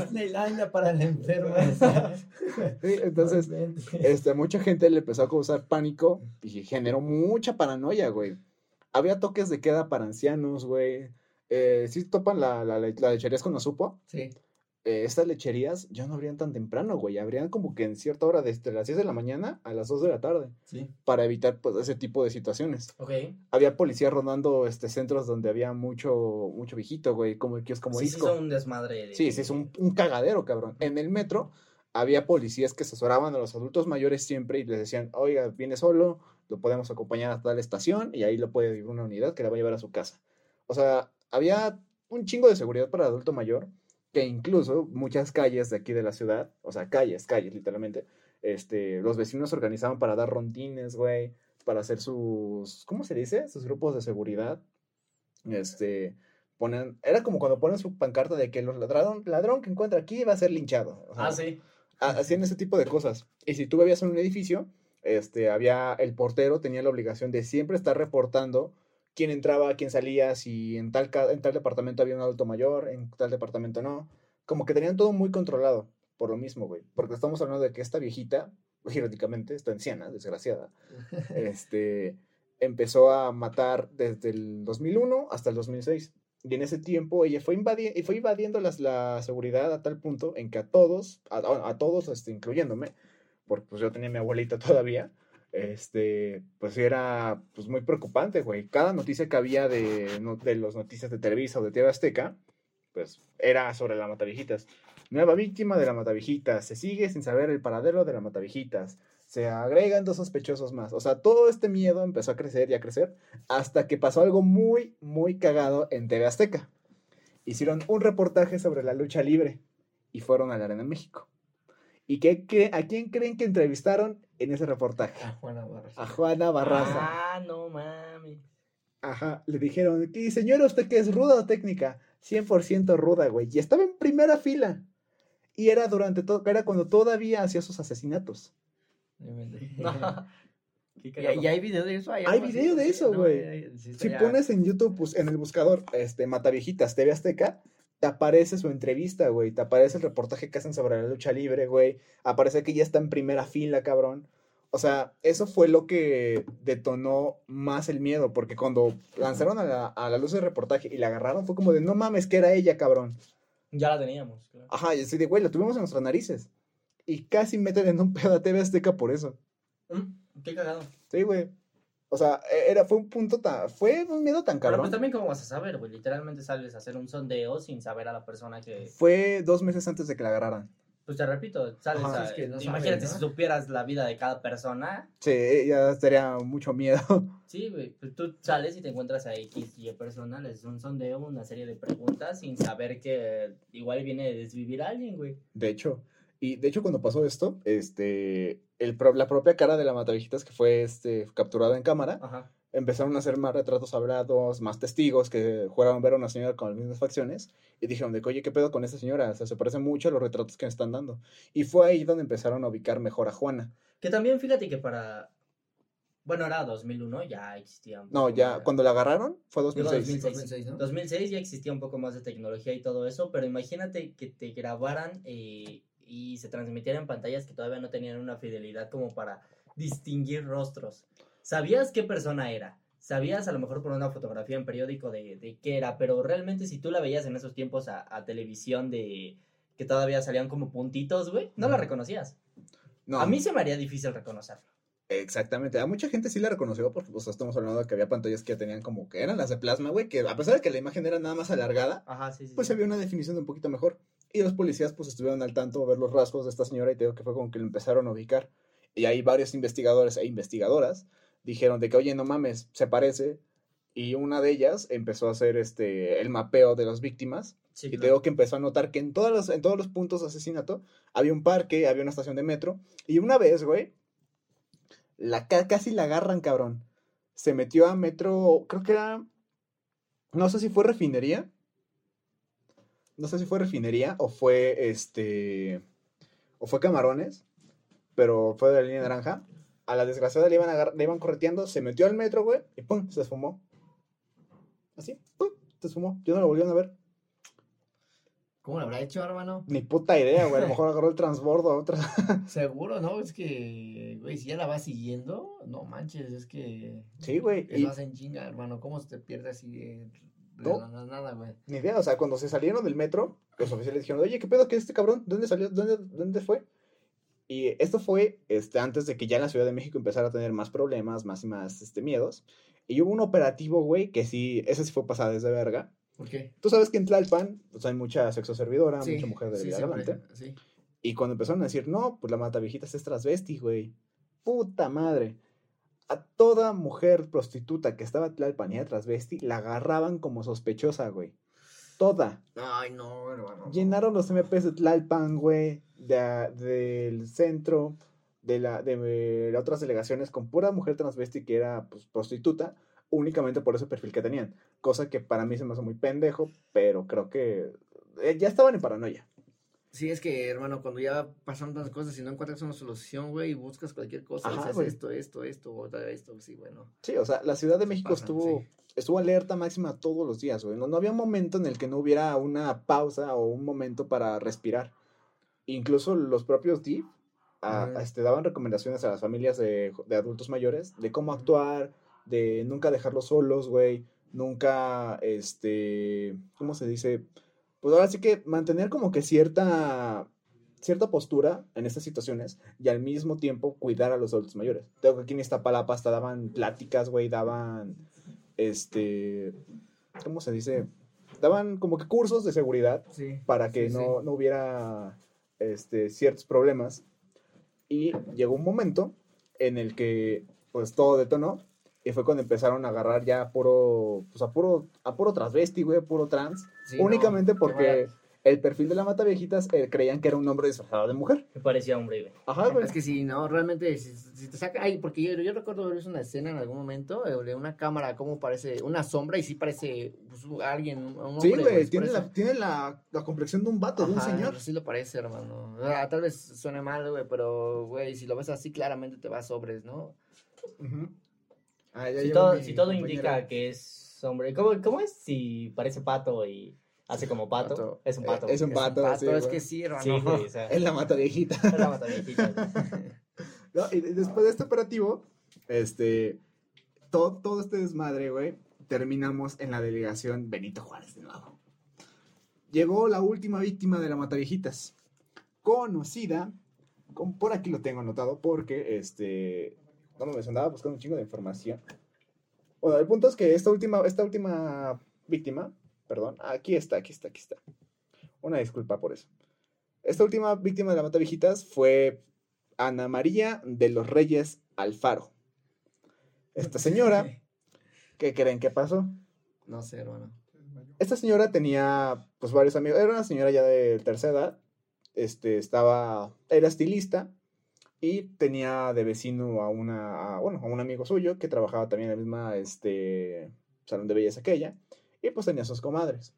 Disneylandia para el enfermo. sí, entonces este, mucha gente le empezó a causar pánico y generó mucha paranoia, güey. Había toques de queda para ancianos, güey. Eh, si topan la, la, la lecherías con Azupo, Sí. Eh, estas lecherías ya no abrían tan temprano, güey. Abrían como que en cierta hora, desde las 6 de la mañana a las 2 de la tarde, Sí. para evitar pues, ese tipo de situaciones. Ok. Había policías rondando este, centros donde había mucho, mucho viejito, güey, como el kiosco Sí, sí, morisco. son un desmadre. de- Sí, sí, es un, un cagadero, cabrón. En el metro había policías que asesoraban a los adultos mayores siempre y les decían, oiga, viene solo, lo podemos acompañar hasta la estación y ahí lo puede ir una unidad que la va a llevar a su casa. O sea, había un chingo de seguridad para el adulto mayor que incluso muchas calles de aquí de la ciudad, o sea, calles, calles literalmente, este, los vecinos se organizaban para dar rondines, güey, para hacer sus, ¿cómo se dice? Sus grupos de seguridad. Este, ponen, era como cuando ponen su pancarta de que el ladrón, ladrón que encuentra aquí va a ser linchado. O sea, Ah, sí. ha- hacían ese tipo de cosas. Y si tú vivías en un edificio, este, había, el portero tenía la obligación de siempre estar reportando quién entraba, quién salía, si en tal, ca- en tal departamento había un adulto mayor, en tal departamento no. Como que tenían todo muy controlado, por lo mismo, güey. Porque estamos hablando de que esta viejita, irónicamente, esta anciana, desgraciada, este, empezó a matar desde el 2001 hasta el 2006. Y en ese tiempo ella fue, invadi- fue invadiendo las, la seguridad a tal punto en que a todos, a, a- a todos, este, incluyéndome, porque pues yo tenía a mi abuelita todavía, este, pues era pues muy preocupante, güey. Cada noticia que había de, no- de las noticias de Televisa o de TV Azteca, pues era sobre la Matavijitas. Nueva víctima de la Matavijitas. Se sigue sin saber el paradero de la Matavijitas. Se agregan dos sospechosos más. O sea, todo este miedo empezó a crecer y a crecer hasta que pasó algo muy, muy cagado en TV Azteca. Hicieron un reportaje sobre la lucha libre y fueron a la Arena México. ¿Y qué, a quién creen que entrevistaron en ese reportaje? A Juana Barraza. A Juana Barraza. Ah, no mames. Ajá, le dijeron, ¿y señora usted qué es ruda o técnica? 100% ruda, güey. Y estaba en primera fila. Y era durante todo, era cuando todavía hacía sus asesinatos. ¿Y, y hay video de eso? Hay así? video de eso, güey. Si pones en YouTube, pues en el buscador, este, Mataviejitas TV Azteca, te aparece su entrevista, güey. Te aparece el reportaje que hacen sobre la lucha libre, güey. Aparece que ya está en primera fila, cabrón. O sea, eso fue lo que detonó más el miedo, porque cuando lanzaron a la, a la luz el reportaje y la agarraron, fue como de, no mames, que era ella, cabrón. Ya la teníamos, claro. Ajá, y así de, güey, la tuvimos en nuestras narices. Y casi meten en un pedo a TV Azteca por eso. Mm, Qué cagado. Sí, güey. O sea, e- era, fue un punto tan, fue un miedo tan Pero cabrón. pues también cómo vas a saber, güey. Literalmente sales a hacer un sondeo sin saber a la persona que... Fue dos meses antes de que la agarraran. Pues te repito, sales Ajá, a... es que no Imagínate si supieras la vida de cada persona. Sí, ya estaría mucho miedo. Sí, güey. Pues tú sales y te encuentras a X y persona, les haces un sondeo, una serie de preguntas sin saber que igual viene de desvivir a alguien, güey. De hecho, y de hecho cuando pasó esto, este, el, pro- la propia cara de la Matavijitas que fue este, capturada en cámara, Ajá. empezaron a hacer más retratos hablados, más testigos que a ver a una señora con las mismas facciones y dijeron de que, oye, ¿qué pedo con esta señora? O sea, se parece mucho a los retratos que me están dando. Y fue ahí donde empezaron a ubicar mejor a Juana. Que también fíjate que para... Bueno, era 2001, ya existía. un No, ya, cuando la agarraron fue Digo, 2006. 2006. 2006, ¿no? 2006 ya existía un poco más de tecnología y todo eso, pero imagínate que te grabaran eh, y se transmitiera en pantallas que todavía no tenían una fidelidad como para distinguir rostros. ¿Sabías qué persona era? Sabías a lo mejor por una fotografía en periódico de, de qué era, pero realmente si tú la veías en esos tiempos a, a televisión de que todavía salían como puntitos, güey, no la reconocías. No, A mí se me haría difícil reconocerlo. Exactamente, a mucha gente sí la reconoció porque pues, estamos hablando de que había pantallas que tenían como que eran las de plasma, güey, que a pesar de que la imagen era nada más alargada, Ajá, sí, sí. pues sí. había una definición un poquito mejor. Y los policías pues estuvieron al tanto a ver los rasgos de esta señora y te digo que fue como que lo empezaron a ubicar. Y ahí varios investigadores e investigadoras dijeron de que, oye, no mames, se parece. Y una de ellas empezó a hacer este, el mapeo de las víctimas. Sí, Y te digo que empezó a notar que en, todos los, en todos los puntos de asesinato había un parque, había una estación de metro. Y una vez, güey, la, ca- casi la agarran, cabrón. Se metió a metro, creo que era, no sé si fue refinería. No sé si fue refinería o fue este, o fue camarones, pero fue de la línea naranja. A la desgraciada le iban, le iban correteando, se metió al metro, güey, y pum, se esfumó. Así, pum, se esfumó. Yo no lo volvieron a ver. ¿Cómo lo habrá hecho, hermano? Ni puta idea, güey. A lo mejor agarró el transbordo a otra. Seguro, ¿no? Es que, güey, si ya la vas siguiendo, no manches, es que Sí, güey. eso Y hacen chinga, hermano. ¿Cómo se te pierde así de, No. la na- nada, güey? ni idea. O sea, cuando se salieron del metro, los oficiales dijeron, oye, ¿qué pedo que este cabrón? ¿Dónde salió? ¿Dónde, dónde fue? Y esto fue este, antes de que ya la Ciudad de México empezara a tener más problemas, más y más este, miedos. Y hubo un operativo, güey, que sí, ese sí fue pasada desde verga. ¿Por qué? Tú sabes que en Tlalpan pues, hay mucha sexo servidora, Sí, mucha mujer de sí, vida siempre, galante. sí. Y cuando empezaron a decir, no, pues la mata viejitas es transvesti, güey. Puta madre. A toda mujer prostituta que estaba en Tlalpan y era transvesti, la agarraban como sospechosa, güey. Toda. Ay, no, hermano. Llenaron los MPs de Tlalpan, güey, de- del centro, de, la, de las otras delegaciones con pura mujer transvesti que era pues, prostituta, únicamente por ese perfil que tenían. Cosa que para mí se me hace muy pendejo, pero creo que eh, ya estaban en paranoia. Sí, es que, hermano, cuando ya pasan tantas cosas y no encuentras una solución, güey, y buscas cualquier cosa, Ajá, esto, esto, esto, otra esto, sí, bueno. Sí, o sea, la Ciudad de México pasan, estuvo, sí. estuvo alerta máxima todos los días, güey. No, no había un momento en el que no hubiera una pausa o un momento para respirar. Incluso los propios DIF ah, Ajá. este, daban recomendaciones a las familias de, de adultos mayores de cómo actuar, de nunca dejarlos solos, güey. Nunca, este, ¿cómo se dice? Pues ahora sí que mantener como que cierta cierta postura en estas situaciones y al mismo tiempo cuidar a los adultos mayores. Tengo que aquí en Iztapalapa hasta daban pláticas, güey, daban, este, ¿cómo se dice? Daban como que cursos de seguridad Sí. para que Sí, no, sí. no hubiera, este, ciertos problemas. Y llegó un momento en el que, pues, todo detonó y fue cuando empezaron a agarrar ya a puro, pues, a puro, a puro transvesti, güey, puro trans. Sí, no, únicamente qué porque el perfil de la mata viejitas eh, creían que era un hombre disfrazado de mujer. Me parecía hombre, güey. Ajá, güey. Es que sí, no, realmente, si, si te saca, ay, porque yo, yo recuerdo haber visto una escena en algún momento eh, de una cámara, como parece, una sombra, y sí parece pues, alguien, un un Sí, hombre, güey, tiene, la, tiene la, la complexión de un vato, de un Ajá, señor. Sí lo parece, hermano. Ah, tal vez suene mal, güey, pero, güey, si lo ves así, claramente te va a sobres, ¿no? Ujú. Ah, ya Si todo, si indica que es hombre, ¿cómo, ¿cómo es? Si parece pato y hace como pato, Pato. es un pato. Eh, es un Es pato, sí, es que sí, hermano. Sí, güey, o sea, Es la mata viejita. es la mata viejita. No, y después de este operativo, este, todo, todo este desmadre, güey, terminamos en la delegación Benito Juárez de nuevo. Llegó la última víctima de la Mataviejitas, conocida, con, por aquí lo tengo anotado porque, este, no me andaba buscando un chingo de información. Bueno, el punto es que esta última, esta última víctima, perdón, aquí está, aquí está, aquí está. Una disculpa por eso. Esta última víctima de la Mataviejitas fue Ana María de los Reyes Alfaro. Esta señora, ¿qué creen que pasó? No sé, hermano. Esta señora tenía, pues, varios amigos. Era una señora ya de tercera edad. Este, estaba, era estilista y tenía de vecino a una, a, bueno, a un amigo suyo que trabajaba también en la misma, este, salón de belleza que ella. Y pues tenía sus comadres.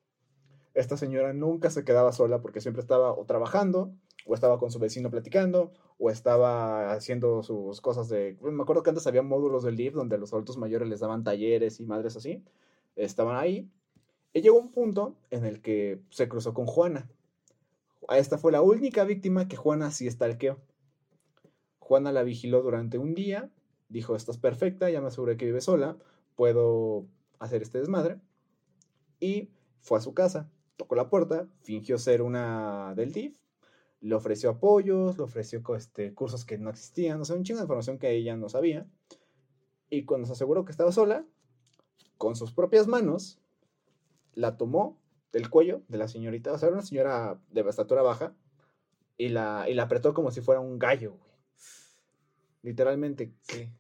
Esta señora nunca se quedaba sola porque siempre estaba o trabajando, o estaba con su vecino platicando, o estaba haciendo sus cosas de... Me acuerdo que antes había módulos del LIF donde los adultos mayores les daban talleres y madres así. Estaban ahí. Y llegó un punto en el que se cruzó con Juana. Esta fue la única víctima que Juana sí estalqueó. Juana la vigiló durante un día, dijo, estás perfecta, ya me aseguré que vive sola, puedo hacer este desmadre. Y fue a su casa, tocó la puerta, fingió ser una del DIF, le ofreció apoyos, le ofreció este, cursos que no existían, o sea, un chingo de información que ella no sabía. Y cuando se aseguró que estaba sola, con sus propias manos, la tomó del cuello de la señorita, o sea, era una señora de estatura baja, y la, y la apretó como si fuera un gallo. Literalmente. Sí.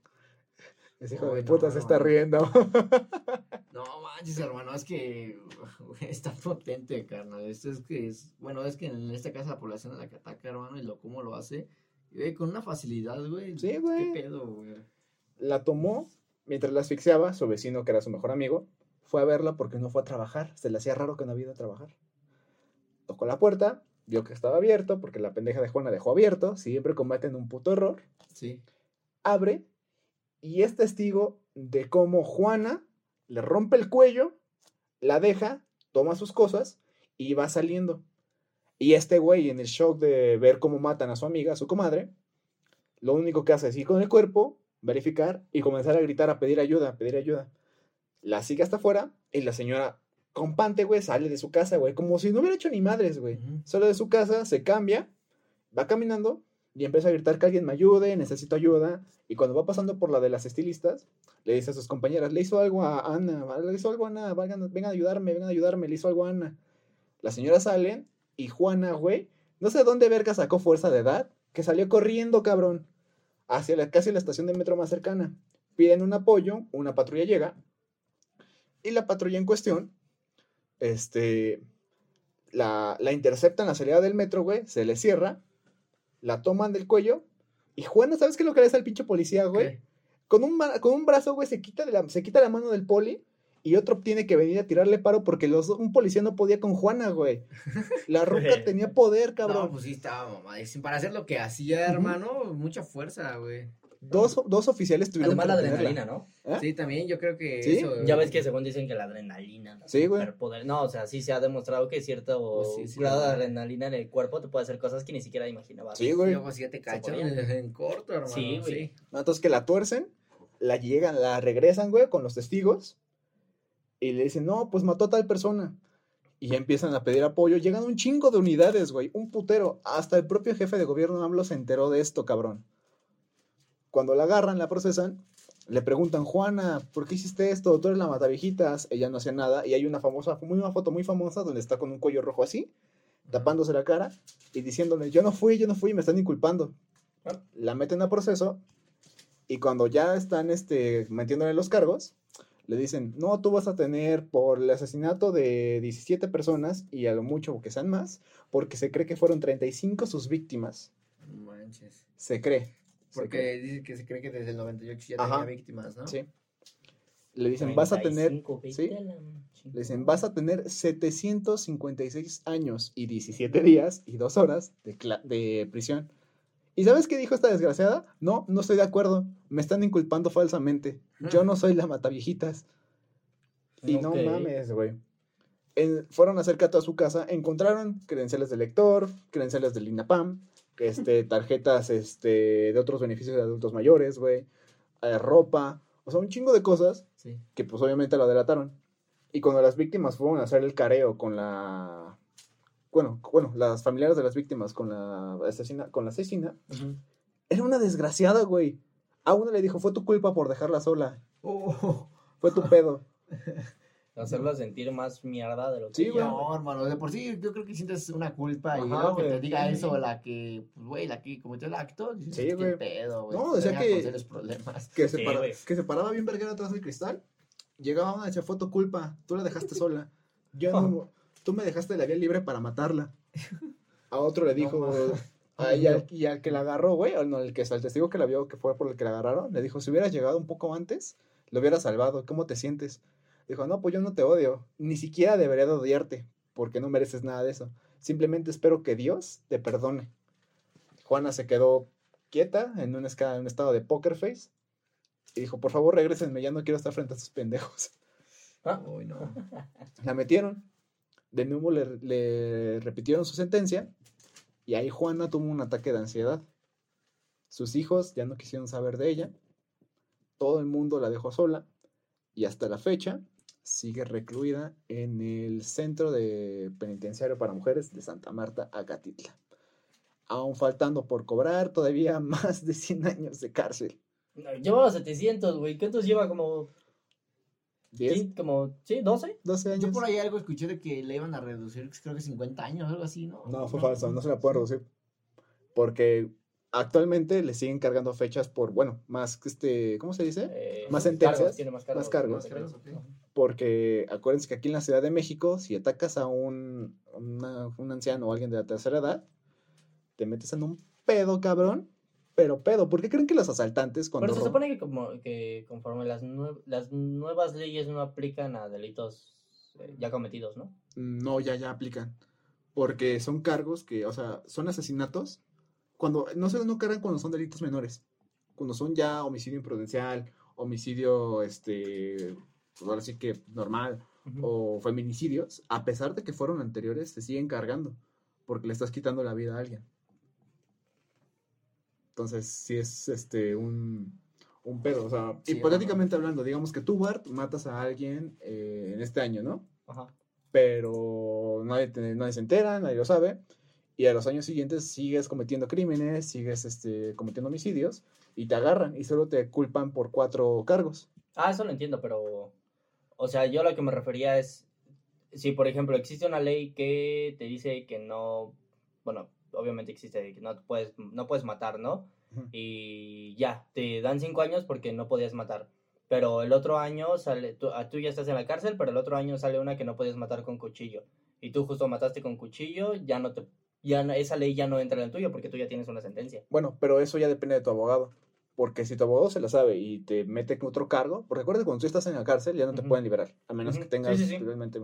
Ese hijo de no, puta se está riendo. No manches, hermano, es que está potente, carnal. Esto es que es, bueno, es que en esta casa la población a la que ataca, hermano, y lo cómo lo hace, güey, con una facilidad, güey. Sí, güey. ¿Qué pedo, güey? la tomó mientras la asfixiaba, su vecino, que era su mejor amigo, fue a verla porque no fue a trabajar. Se le hacía raro que no había ido a trabajar. Tocó la puerta, vio que estaba abierto, porque la pendeja de Juana dejó abierto, siempre cometen un puto error. Sí. Abre y es testigo de cómo Juana le rompe el cuello, la deja, toma sus cosas y va saliendo. Y este güey, en el shock de ver cómo matan a su amiga, a su comadre, lo único que hace es ir con el cuerpo, verificar y comenzar a gritar, a pedir ayuda, a pedir ayuda. La sigue hasta afuera y la señora, compante, güey, sale de su casa, güey, como si no hubiera hecho ni madres, güey. Sale de su casa, se cambia, va caminando y empieza a gritar que alguien me ayude, necesito ayuda. Y cuando va pasando por la de las estilistas, le dice a sus compañeras, le hizo algo a Ana, le hizo algo a Ana, vengan, vengan a ayudarme, vengan a ayudarme, le hizo algo a Ana. Las señoras salen y Juana, güey, no sé dónde verga sacó fuerza de edad, que salió corriendo, cabrón, hacia la, casi la estación de metro más cercana. Piden un apoyo, una patrulla llega y la patrulla en cuestión, este, la, la interceptan la salida del metro, güey, se le cierra, la toman del cuello y Juana, ¿sabes qué es lo que le hace al pinche policía, güey? ¿Qué? Con un, con un brazo, güey, se quita, de la, se quita la mano del poli y otro tiene que venir a tirarle paro porque los, un policía no podía con Juana, güey. La ruca tenía poder, cabrón. No, pues sí estaba mamadísimo. Para hacer lo que hacía, hermano, mucha fuerza, güey. Dos, dos oficiales tuvieron Además la adrenalina, ¿no? ¿Eh? Sí, también yo creo que ¿Sí? eso. Ya ves que según dicen que la adrenalina, Sí, güey. superpoder. No, o sea, sí se ha demostrado que cierto Pues sí, sí, grado de güey. adrenalina en el cuerpo te puede hacer cosas que ni siquiera imaginabas. Sí, güey. Luego sí ya te cachan en, en corto, hermano. Sí, güey. No, Entonces que la tuercen, la llegan, la regresan, güey, con los testigos. Y le dicen, no, pues mató a tal persona. Y ya empiezan a pedir apoyo. Llegan un chingo de unidades, güey. Un putero. Hasta el propio jefe de gobierno AMLO se enteró de esto, cabrón. Cuando la agarran, la procesan, le preguntan, Juana, ¿por qué hiciste esto? Tú eres la mataviejitas. Ella no hacía nada. Y hay una famosa, una foto muy famosa donde está con un cuello rojo así, tapándose la cara y diciéndole, yo no fui, yo no fui, me están inculpando. Ah. La meten a proceso y cuando ya están este, metiéndole los cargos, le dicen, no, tú vas a tener por el asesinato de 17 personas y a lo mucho que sean más, porque se cree que fueron 35 sus víctimas. Manches. Se cree. Porque cree. dice que se cree que desde el 98 ya Ajá. tenía víctimas, ¿no? Sí. Le dicen, vas a tener, 35, vete ¿sí? le dicen, vas a tener 756 años y 17 días y 2 horas de, de prisión. ¿Y sabes qué dijo esta desgraciada? No, no estoy de acuerdo. Me están inculpando falsamente. Yo no soy la mataviejitas. Y no mames, güey. Fueron a hacer cato a su casa, encontraron credenciales de lector, credenciales del INAPAM, este, tarjetas este, de otros beneficios de adultos mayores, güey, eh, ropa, o sea, un chingo de cosas Sí. que pues obviamente lo delataron. Y cuando las víctimas fueron a hacer el careo con la... Bueno, bueno, las familiares de las víctimas con la asesina, con la asesina, era una desgraciada, güey. A una le dijo, fue tu culpa por dejarla sola, Oh, fue tu pedo. Hacerlo sentir más mierda de lo que Sí, ya, güey. no, hermano, de por sí yo creo que sientes una culpa y Ajá, luego que te diga sí. eso la que, pues, güey, la que cometió el acto, dices, Sí, güey. pedo, güey. No, decía que- problemas. que se, Sí, para- güey. que se paraba bien verguera atrás del cristal. Llegaba una y decía, fue tu culpa, tú la dejaste sola. Yo no, tú me dejaste la vía libre para matarla. A otro le dijo, a- y, al, y al que la agarró, güey, o no, el que el testigo que la vio, que fue por el que la agarraron, le dijo, si hubieras llegado un poco antes, lo hubieras salvado, ¿cómo te sientes? Dijo, no, pues yo no te odio, ni siquiera debería de odiarte, porque no mereces nada de eso. Simplemente espero que Dios te perdone. Juana se quedó quieta en un, esca- en un estado de poker face y dijo, por favor, regrésenme, ya no quiero estar frente a estos pendejos. Ah, Uy, no. La metieron, de nuevo le, le repitieron su sentencia y ahí Juana tuvo un ataque de ansiedad. Sus hijos ya no quisieron saber de ella, todo el mundo la dejó sola y hasta la fecha sigue recluida en el Centro de Penitenciario para Mujeres de Santa Marta, Acatitla. Aún faltando por cobrar todavía más de 100 años de cárcel. no, Llevaba 700, güey. ¿Cuántos lleva? Como, 10, sí, como, sí, 12. 12 años. Yo por ahí algo escuché de que le iban a reducir, creo que 50 años, algo así, ¿no? No, fue falso, no se la pueden reducir. Porque actualmente le siguen cargando fechas por, bueno, más este, ¿cómo se dice? Eh, Más sentencias, cargos, tiene más cargos. más cargos. más cargos. Ok. Porque acuérdense que aquí en la Ciudad de México, si atacas a un, una- un anciano o alguien de la tercera edad, te metes en un pedo, cabrón. Pero pedo, ¿por qué creen que los asaltantes cuando... Pero se supone que, como, que conforme las, nue- las nuevas leyes no aplican a delitos eh, ya cometidos, ¿no? No, ya, ya aplican. Porque son cargos que, o sea, son asesinatos. Cuando, no se no cargan cuando son delitos menores. Cuando son ya homicidio imprudencial, homicidio, este, pues ahora sí que normal, o feminicidios, a pesar de que fueron anteriores, se siguen cargando. Porque le estás quitando la vida a alguien. Entonces, sí es este un, un pedo. O sea, Sí, hipotéticamente hablando, digamos que tú, Bart, matas a alguien eh, en este año, ¿no? Ajá. pero nadie, te- nadie se entera, nadie lo sabe, y a los años siguientes sigues cometiendo crímenes, sigues este, cometiendo homicidios, y te agarran, y solo te culpan por cuatro cargos. Ah, eso lo entiendo, pero. O sea, yo lo que me refería es. Si, por ejemplo, existe una ley que te dice que no. Bueno, obviamente existe, que no puedes, no puedes matar, ¿no? Y ya, te dan cinco años porque no podías matar. Pero el otro año sale. Tú, ah, tú ya estás en la cárcel, pero el otro año sale una que no podías matar con cuchillo. Y tú justo mataste con cuchillo, ya no te. Ya no- esa ley ya no entra en el tuyo porque tú ya tienes una sentencia. Bueno, pero eso ya depende de tu abogado. Porque si tu abogado se la sabe y te mete con otro cargo, porque recuerda que cuando tú estás en la cárcel ya no te Ujú. pueden liberar, a menos Ujú. que tengas Sí, sí, sí. realmente...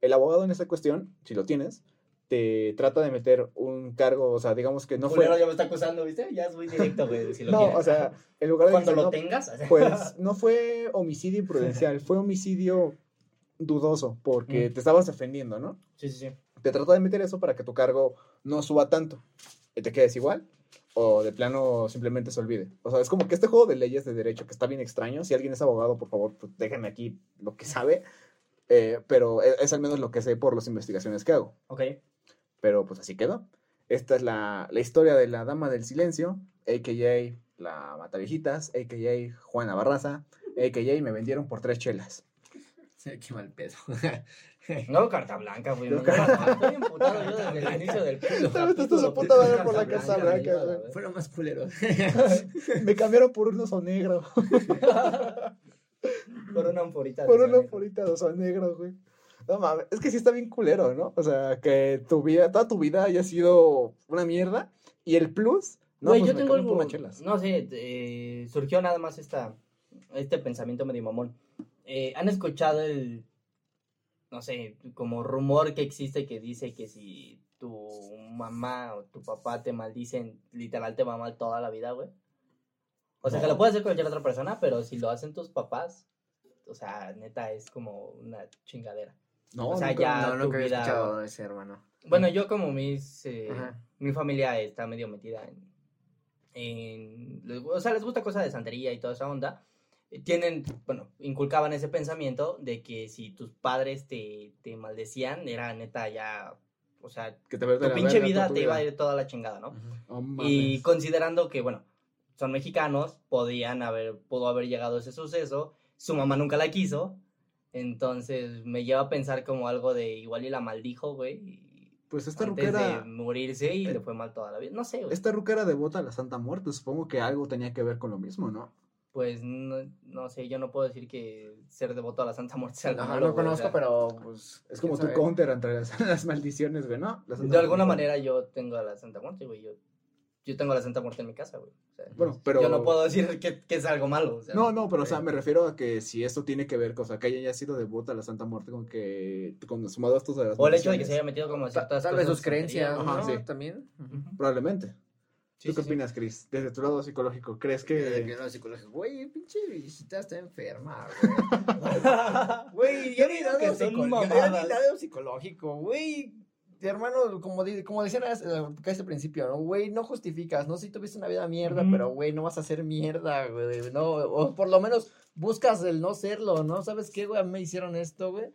El abogado en esta cuestión, si lo tienes, te trata de meter un cargo, o sea, digamos que no fue... Ya me está acusando, ¿viste? Ya es muy directo, güey. Si lo no, quieres. o sea, en lugar de... Cuando decir, lo "No, tengas. o sea. Pues no fue homicidio imprudencial, fue homicidio dudoso, porque Mm. te estabas defendiendo, ¿no? Sí, sí, sí. Te trata de meter eso para que tu cargo no suba tanto. Te quedes igual, o de plano simplemente se olvide. O sea, es como que este juego de leyes de derecho que está bien extraño. Si alguien es abogado, por favor, pues déjenme aquí lo que sabe. Eh, pero es, es al menos lo que sé por las investigaciones que hago. Ok. Pero pues así quedó. Esta es la, la historia de la Dama del Silencio, a.k.a. la Mataviejitas, a.k.a. Juana Barraza, a.k.a. me vendieron por tres chelas. Sí, qué mal pedo. No, carta blanca, güey. No, carta- Estoy emputado yo desde el inicio del puto Te carta por la me Blanca, güey. Fueron más culeros. Me cambiaron por un oso negro. Por una amporita. de Por una sangre. polita de oso negro, güey. No mames, es que sí está bien culero, ¿no? O sea, que tu vida, toda tu vida haya sido una mierda. Y el plus, no, Güey, pues yo tengo algo. No sé, eh, surgió nada más esta, este pensamiento medio mamón. Eh, ¿Han escuchado el. No sé, como rumor que existe que dice que si tu mamá o tu papá te maldicen, literal te va mal toda la vida, güey. O sea, que lo puede hacer cualquier otra persona, pero si lo hacen tus papás, o sea, neta es como una chingadera. No, O sea, nunca- ya- no, nunca había vida- escuchado ese hermano. Bueno, yo como mis, eh, mi familia está medio metida en, en- o sea, les gusta cosas de santería y toda esa onda, tienen, bueno, inculcaban ese pensamiento de que si tus padres te, te maldecían, era neta ya, o sea, que te tu pinche vida tu te iba a ir toda la chingada, ¿no? No Y considerando que, bueno, son mexicanos, podían haber, pudo haber llegado ese suceso, su mamá nunca la quiso, entonces me lleva a pensar como algo de igual y la maldijo, güey, Pues esta antes ruquera, de morirse y eh, le fue mal toda la vida, no sé, güey. esta ruquera devota a la Santa Muerte, supongo que algo tenía que ver con lo mismo, ¿no? Pues no, no sé, yo no puedo decir que ser devoto a la Santa Muerte sea algo Ajá, malo, no conozco, sea, pero pues. Es como tu sabe. counter entre las, las maldiciones, güey, ¿no? La Santa De alguna Muerte. manera yo tengo a la Santa Muerte, güey, yo, yo tengo a la Santa Muerte en mi casa, güey. o sea, Bueno, pero... Yo no puedo decir que, que es algo malo, o sea, No, no, pero o sea, me refiero a que si esto tiene que ver, o sea, que ella haya sido devota a la Santa Muerte con que, con sumado a estos de las O el hecho de que se haya metido como Ta- ciertas Tal vez sus creencias, Ajá, ¿no? sí. También. Probablemente. Sí, ¿Tú qué sí, sí. opinas, Chris? Desde tu lado psicológico, ¿crees Que que... no psicológico. Güey, pinche visita está enferma, güey. Güey, yo ni lado psicológico. lado psicológico, güey. Hermano, como, como decían as- casi al principio, ¿no? Güey, no justificas, ¿no? Si tuviste una vida mierda, pero, güey, no vas a ser mierda, güey, no, o por lo menos buscas el no serlo, ¿no? ¿Sabes qué, güey? A mí me hicieron esto, güey,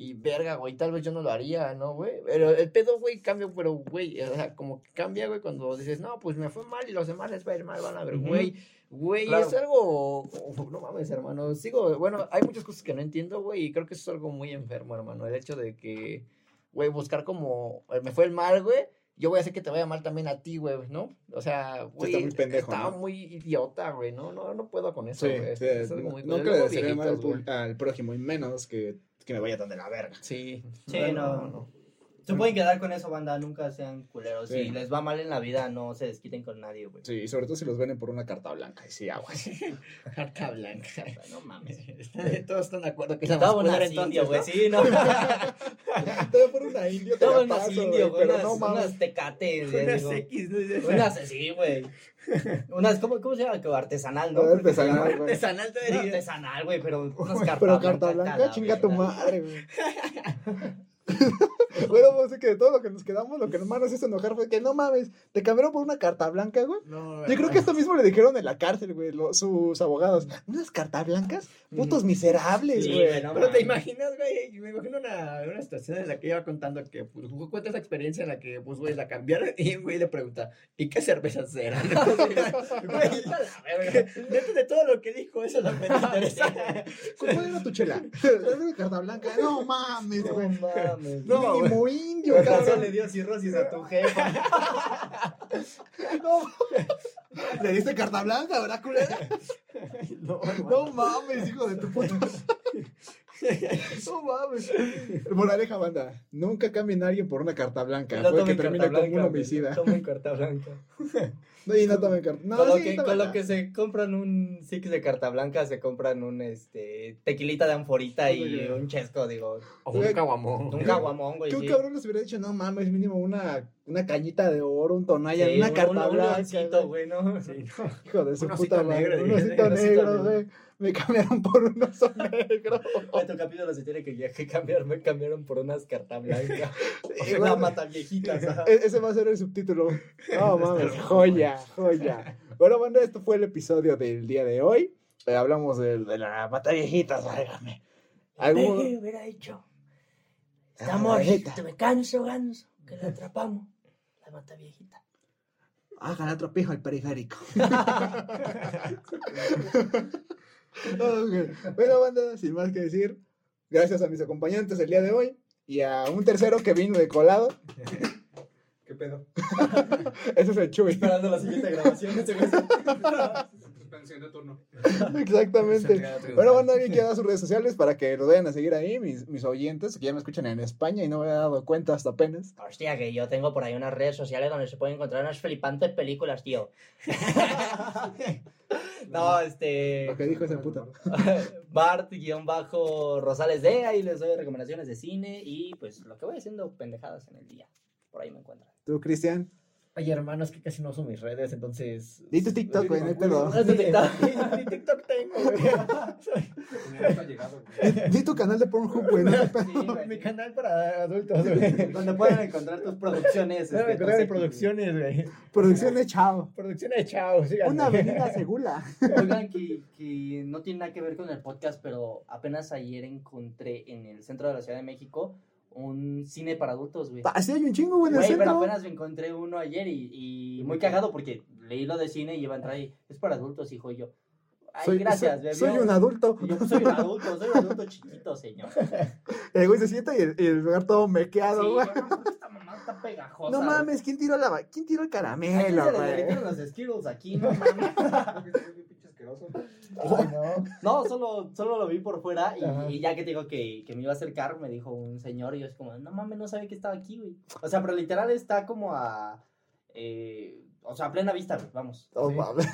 y verga, güey, tal vez yo no lo haría, ¿no, güey? Pero el pedo, güey, cambia, pero, güey, o sea, como que cambia, güey, cuando dices, no, pues me fue mal y los demás les va a ir mal, van a ver, güey, Güey, Claro. es algo. no mames, hermano. Sigo. Bueno, hay muchas cosas que no entiendo, güey. Y creo que eso es algo muy enfermo, hermano. El hecho de que, güey, buscar como. eh, Me fue el mal, güey. Yo voy a hacer que te vaya mal también a ti, güey, ¿no? O sea, güey. está muy pendejo, Está ¿no? muy idiota, güey. No, no, no puedo con eso, Sí, güey. sí, es algo muy no que le desearía mal al, al prójimo, y menos que, que me vaya tan de la verga. Sí. Sí, no. Se pueden quedar con eso, banda, nunca sean culeros. Sí. Si les va mal en la vida, no se desquiten con nadie, güey. Sí, y sobre todo si los venden por una carta blanca. Y sí, agua. Carta blanca. No mames. Todos están de acuerdo que es la unas culera indio, güey, sí, no. Te voy por una indio, te la unas indio, güey, unas, no mames. unas tecates, ¿no? Unas. X, ¿no? Unas así, güey. Unas, ¿cómo, ¿cómo se llama? Que Artesanal, ¿no? Ah, se artesanal, llama. güey. Artesanal No, todavía. artesanal, güey, pero unas cartas Pero carta blanca, chinga tu madre. madre, güey. Bueno, a decir que de todo lo que nos quedamos, lo que nos nos hizo enojar fue que no mames, te cambiaron por una carta blanca, güey. No, Yo creo que esto mismo le dijeron en la cárcel, güey, lo- sus abogados. ¿Unas cartas blancas? Putos miserables, Sí, güey. no Pero te mames. imaginas, güey, me imagino una, una situación en la que iba contando que, pues, cuenta esa experiencia en la que, pues, güey, la cambiaron y un güey le pregunta, ¿y qué cervezas eran? Güey. Dentro de todo lo que dijo, eso no me interesa. ¿Cuál era tu chela? Era una carta blanca. No mames, No güey. mames. No, Mínimo indio, razón cabrón. le dio cirrosis a tu jefa. No. Le diste carta blanca, ¿verdad, culera? No, No mames, hijo de tu puta. No mames. Moraleja, banda. Nunca cambien a alguien por una carta blanca. No puede que termine como un homicida. no Tomen carta blanca. No, y no tomen carta. No, con lo, sí, que, tómala. con lo que se compran un six de carta blanca, se compran un este tequilita de anforita y un chesco, digo. O un caguamón. Un caguamón, güey. Un sí. cabrón les hubiera dicho, no mames, mínimo una, una cañita de oro, un tonalla, Sí, una un- carta un- leoncito, güey. güey, ¿no? Sí, no. Hijo de su Un puta osito madre. negro, un osito osito negro, güey. Me cambiaron por un oso negro. Tu capítulo se tiene que, que cambiar. Me cambiaron por unas carta blanca. Sí, Una mata viejitas. ajá. E- Ese va a ser el subtítulo. No mames, joya, joya. Bueno, bueno, esto fue el episodio del día de hoy. Eh, hablamos de, de la mata viejitas, válgame. ¿Algún- Eh, hubiera dicho. Ah, Estamos, viejita. me canso, ganso, que la atrapamos. La mata viejita. Hagan otro pijo al periférico. Bueno, banda, sin más que decir, gracias a mis acompañantes el día de hoy y a un tercero que vino de colado. ¿Qué pedo? Ese es el Chuy. Esperando la siguiente grabación. turno. Exactamente. Bueno, banda, alguien quiera dar sus redes sociales para que los vayan a seguir ahí, mis, mis oyentes, que ya me escuchan en España y no me he dado cuenta hasta apenas. Hostia, que yo tengo por ahí unas redes sociales donde se pueden encontrar unas flipantes películas, tío. no, este. Lo que dijo ese puto. Bart-Rosales D, ahí les doy recomendaciones de cine y pues lo que voy haciendo pendejadas en el día. por ahí me encuentran. ¿Tú, Cristian? Ay, hermano, es que casi no uso mis redes, entonces. Di tu TikTok, güey, no hay pedo. ¿Es de TikTok? Ni TikTok tengo, güey. Di tu canal de Pornhub, güey, no hay pedo. Sí, güey, Mi canal para adultos, güey. Donde pueden encontrar tus producciones. No, este, con producciones, güey. Producción de Chao. Producciones de Chao. Una avenida segula. Seki. Oigan, que no tiene nada que ver con el podcast, pero apenas ayer encontré en el centro de la Ciudad de México un cine para adultos, güey. Así hay un chingo, güey, Güey, pero apenas me encontré uno ayer y, y muy cagado porque leí lo de cine y iba a entrar y es para adultos, hijo, y yo. Ay, Soy, gracias, soy, soy un adulto. yo, pues, soy un adulto, soy un adulto chiquito, señor. El güey se sienta y el, y el lugar todo mequeado, güey. esta mamá está pegajosa. No mames, ¿quién tiró la ¿Quién tiró el ¿A quién caramelo, se le güey? derritieron los Skittles aquí? No mames. Asqueroso. Ay, no. No, solo, solo lo vi por fuera y, y ya que te digo que, que me iba a acercar, me dijo un señor y yo es como, no mames, no sabía que estaba aquí, güey. O sea, pero literal está como a... eh, o sea, a plena vista, güey, vamos. Oh, Sí. mames.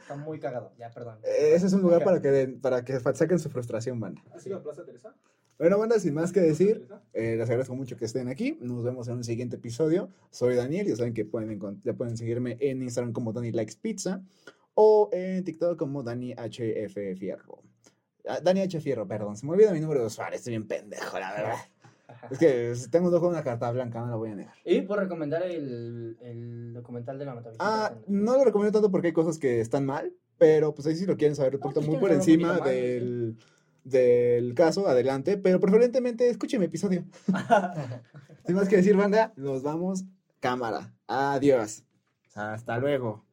Está muy cagado, ya, perdón. Ese es un lugar para que, den- para que saquen su frustración, banda. ¿Has ido a Plaza Teresa? Bueno, banda, sin más que decir, eh, les agradezco mucho que estén aquí. Nos vemos en un siguiente episodio. Soy Daniel, ya saben que pueden, ya pueden seguirme en Instagram como Dani Likes Pizza o en TikTok como Dani HF Fierro. Ah, Dani H Fierro, perdón, se me olvida mi número de usuario, estoy bien pendejo, la verdad. Es que si tengo un ojo con una carta blanca, no la voy a negar. Y por recomendar el, el documental de la Matavista. Ah, no lo recomiendo tanto porque hay cosas que están mal, pero pues ahí si lo quieren saber un No, poquito muy por encima del, del caso, adelante, pero preferentemente escuchen mi episodio. Sin más que decir, banda, nos vamos cámara. Adiós. Hasta luego.